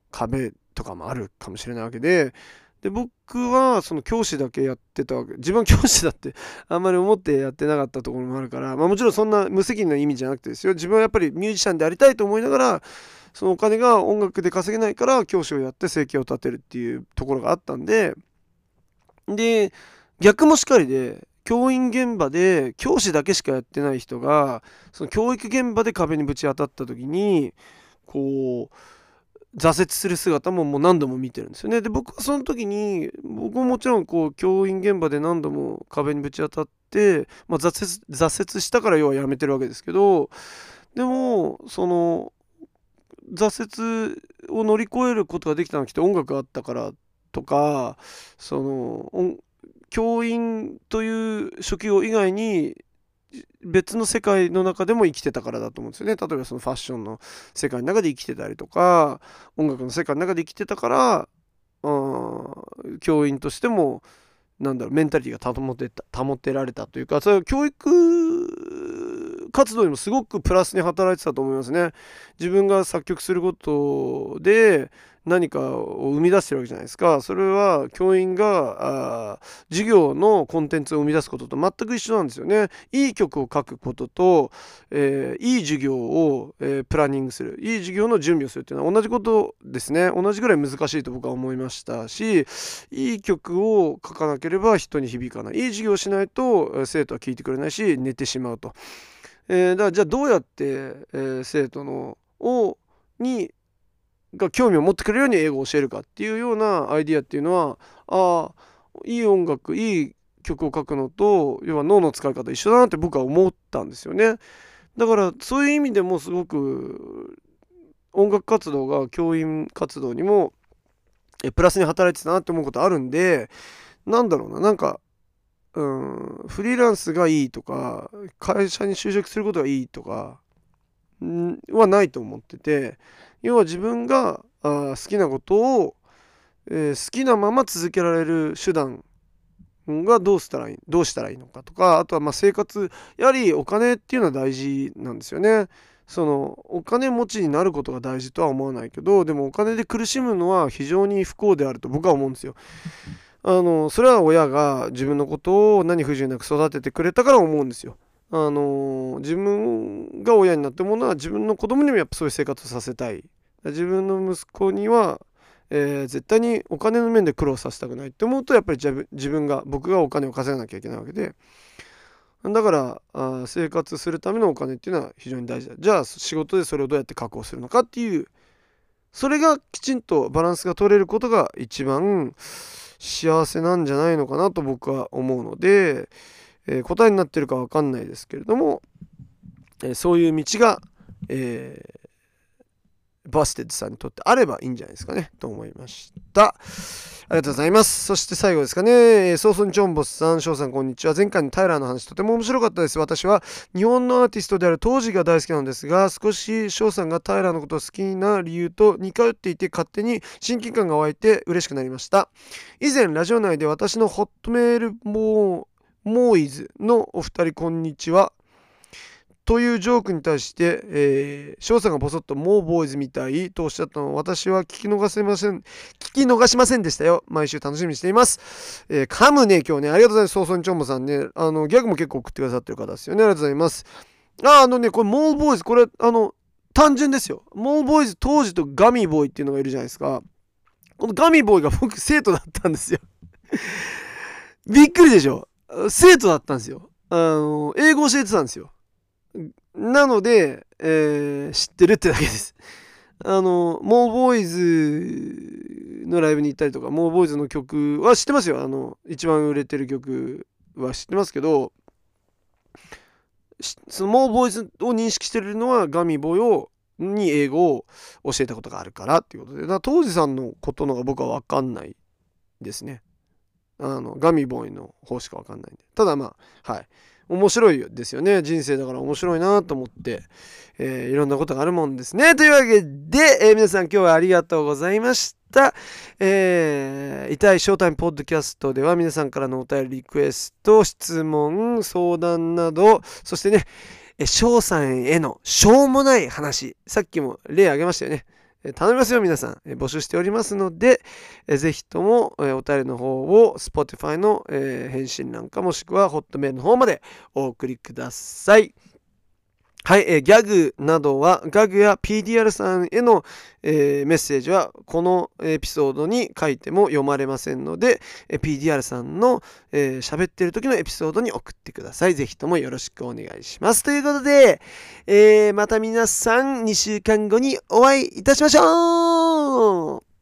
壁とかもあるかもしれないわけで。で僕はその教師だけやってたわけ自分は教師だってあんまり思ってやってなかったところもあるから、まあ、もちろんそんな無責任な意味じゃなくてですよ。自分はやっぱりミュージシャンでありたいと思いながらそのお金が音楽で稼げないから教師をやって生計を立てるっていうところがあったんでで逆もしかりで教員現場で教師だけしかやってない人がその教育現場で壁にぶち当たった時にこう挫折する姿ももう何度も見てるんですよね。で僕はその時に僕ももちろんこう教員現場で何度も壁にぶち当たって、まあ、挫折挫折したから要はやめてるわけですけどでもその挫折を乗り越えることができたのはきっと音楽があったからとかその教員という職業以外に別の世界の中でも生きてたからだと思うんですよね。例えばそのファッションの世界の中で生きてたりとか音楽の世界の中で生きてたからうん教員としてもなんだろうメンタリティが保てた保てられたというかそれは教育活動にもすごくプラスに働いてたと思いますね。自分が作曲することで何かを生み出してるわけじゃないですか。それは教員が授業のコンテンツを生み出すことと全く一緒なんですよね。いい曲を書くことと、えー、いい授業を、えー、プランニングする。いい授業の準備をするっていうのは同じことですね。同じぐらい難しいと僕は思いましたしいい曲を書かなければ人に響かない。いい授業をしないと生徒は聞いてくれないし寝てしまうと、えー、だからじゃあどうやって、えー、生徒のをにが興味を持ってくれるように英語を教えるかっていうようなアイディアっていうのはあいい音楽いい曲を書くのと要は脳の使い方一緒だなって僕は思ったんですよね。だからそういう意味でもすごく音楽活動が教員活動にもプラスに働いてたなって思うことあるんでなんだろうななんかうんフリーランスがいいとか会社に就職することがいいとかはないと思ってて要は自分があ好きなことを、えー、好きなまま続けられる手段がどうしたらいいどうしたらいいのかとかあとはまあ生活やはりお金っていうのは大事なんですよね。そのお金持ちになることが大事とは思わないけどでもお金で苦しむのは非常に不幸であると僕は思うんですよ。あのそれは親が自分のことを何不自由なく育ててくれたから思うんですよ。あの自分が親になって思うのは自分の子供にもやっぱそういう生活をさせたい。自分の息子には、えー、絶対にお金の面で苦労させたくないって思うとやっぱり自分が僕がお金を稼がなきゃいけないわけで。だからあ生活するためのお金っていうのは非常に大事だ。じゃあ仕事でそれをどうやって確保するのかっていうそれがきちんとバランスが取れることが一番幸せなんじゃないのかなと僕は思うので、えー、答えになってるか分かんないですけれども、えー、そういう道が、えー、バステッドさんにとってあればいいんじゃないですかねと思いました。ありがとうございます。そして最後ですかね、えー、ソーソンチョンボスさん、翔さん、こんにちは。前回のタイラーの話、とても面白かったです。私は日本のアーティストである Tohji が大好きなんですが、少し翔さんがタイラーのことを好きな理由と似通っていて、勝手に親近感が湧いて嬉しくなりました。以前、ラジオ内で私のホットメールモーイズのお二人、こんにちは。というジョークに対して、えー、翔さんがボソッと、もうボーイズみたいとおっしゃったのを私は聞き逃せません、聞き逃しませんでしたよ。毎週楽しみにしています。えー、噛むね、今日ね。ありがとうございます。ソーソンチョンボさんね。あの、ギャグも結構送ってくださってる方ですよね。ありがとうございます。あ、あのね、これ、モーボーイズ、これ、あの、単純ですよ。モーボーイズ当時とガミーボーイっていうのがいるじゃないですか。このガミーボーイが僕生徒だったんですよ びっくりでしょ。生徒だったんですよ。あの、英語教えてたんですよ。なので、えー、知ってるってだけです。あの、モーボーイズのライブに行ったりとか、モーボーイズの曲は知ってますよ。あの、一番売れてる曲は知ってますけど、そのモーボーイズを認識してるのはガミボヨに英語を教えたことがあるからっていうことで、だ当時さんのことのが僕は分かんないですね。あの、ガミボーイの方しか分かんないんで。ただまあ、はい。面白いですよね。人生だから面白いなと思って、えー、いろんなことがあるもんですね。というわけで、えー、皆さん今日はありがとうございました。えー、痛いショータイムポッドキャストでは皆さんからのお便りリクエスト、質問、相談など、そしてね、翔さんへのしょうもない話、さっきも例挙げましたよね。頼みますよ、皆さん。募集しておりますので、ぜひともお便りの方を Spotify の返信なんかもしくはホットメールの方までお送りください。はい、えー、ギャグなどは、ギャグや PDR さんへの、えー、メッセージは、このエピソードに書いても読まれませんので、えー、PDR さんの喋、えー、ってる時のエピソードに送ってください。ぜひともよろしくお願いします。ということで、えー、また皆さん2週間後にお会いいたしましょう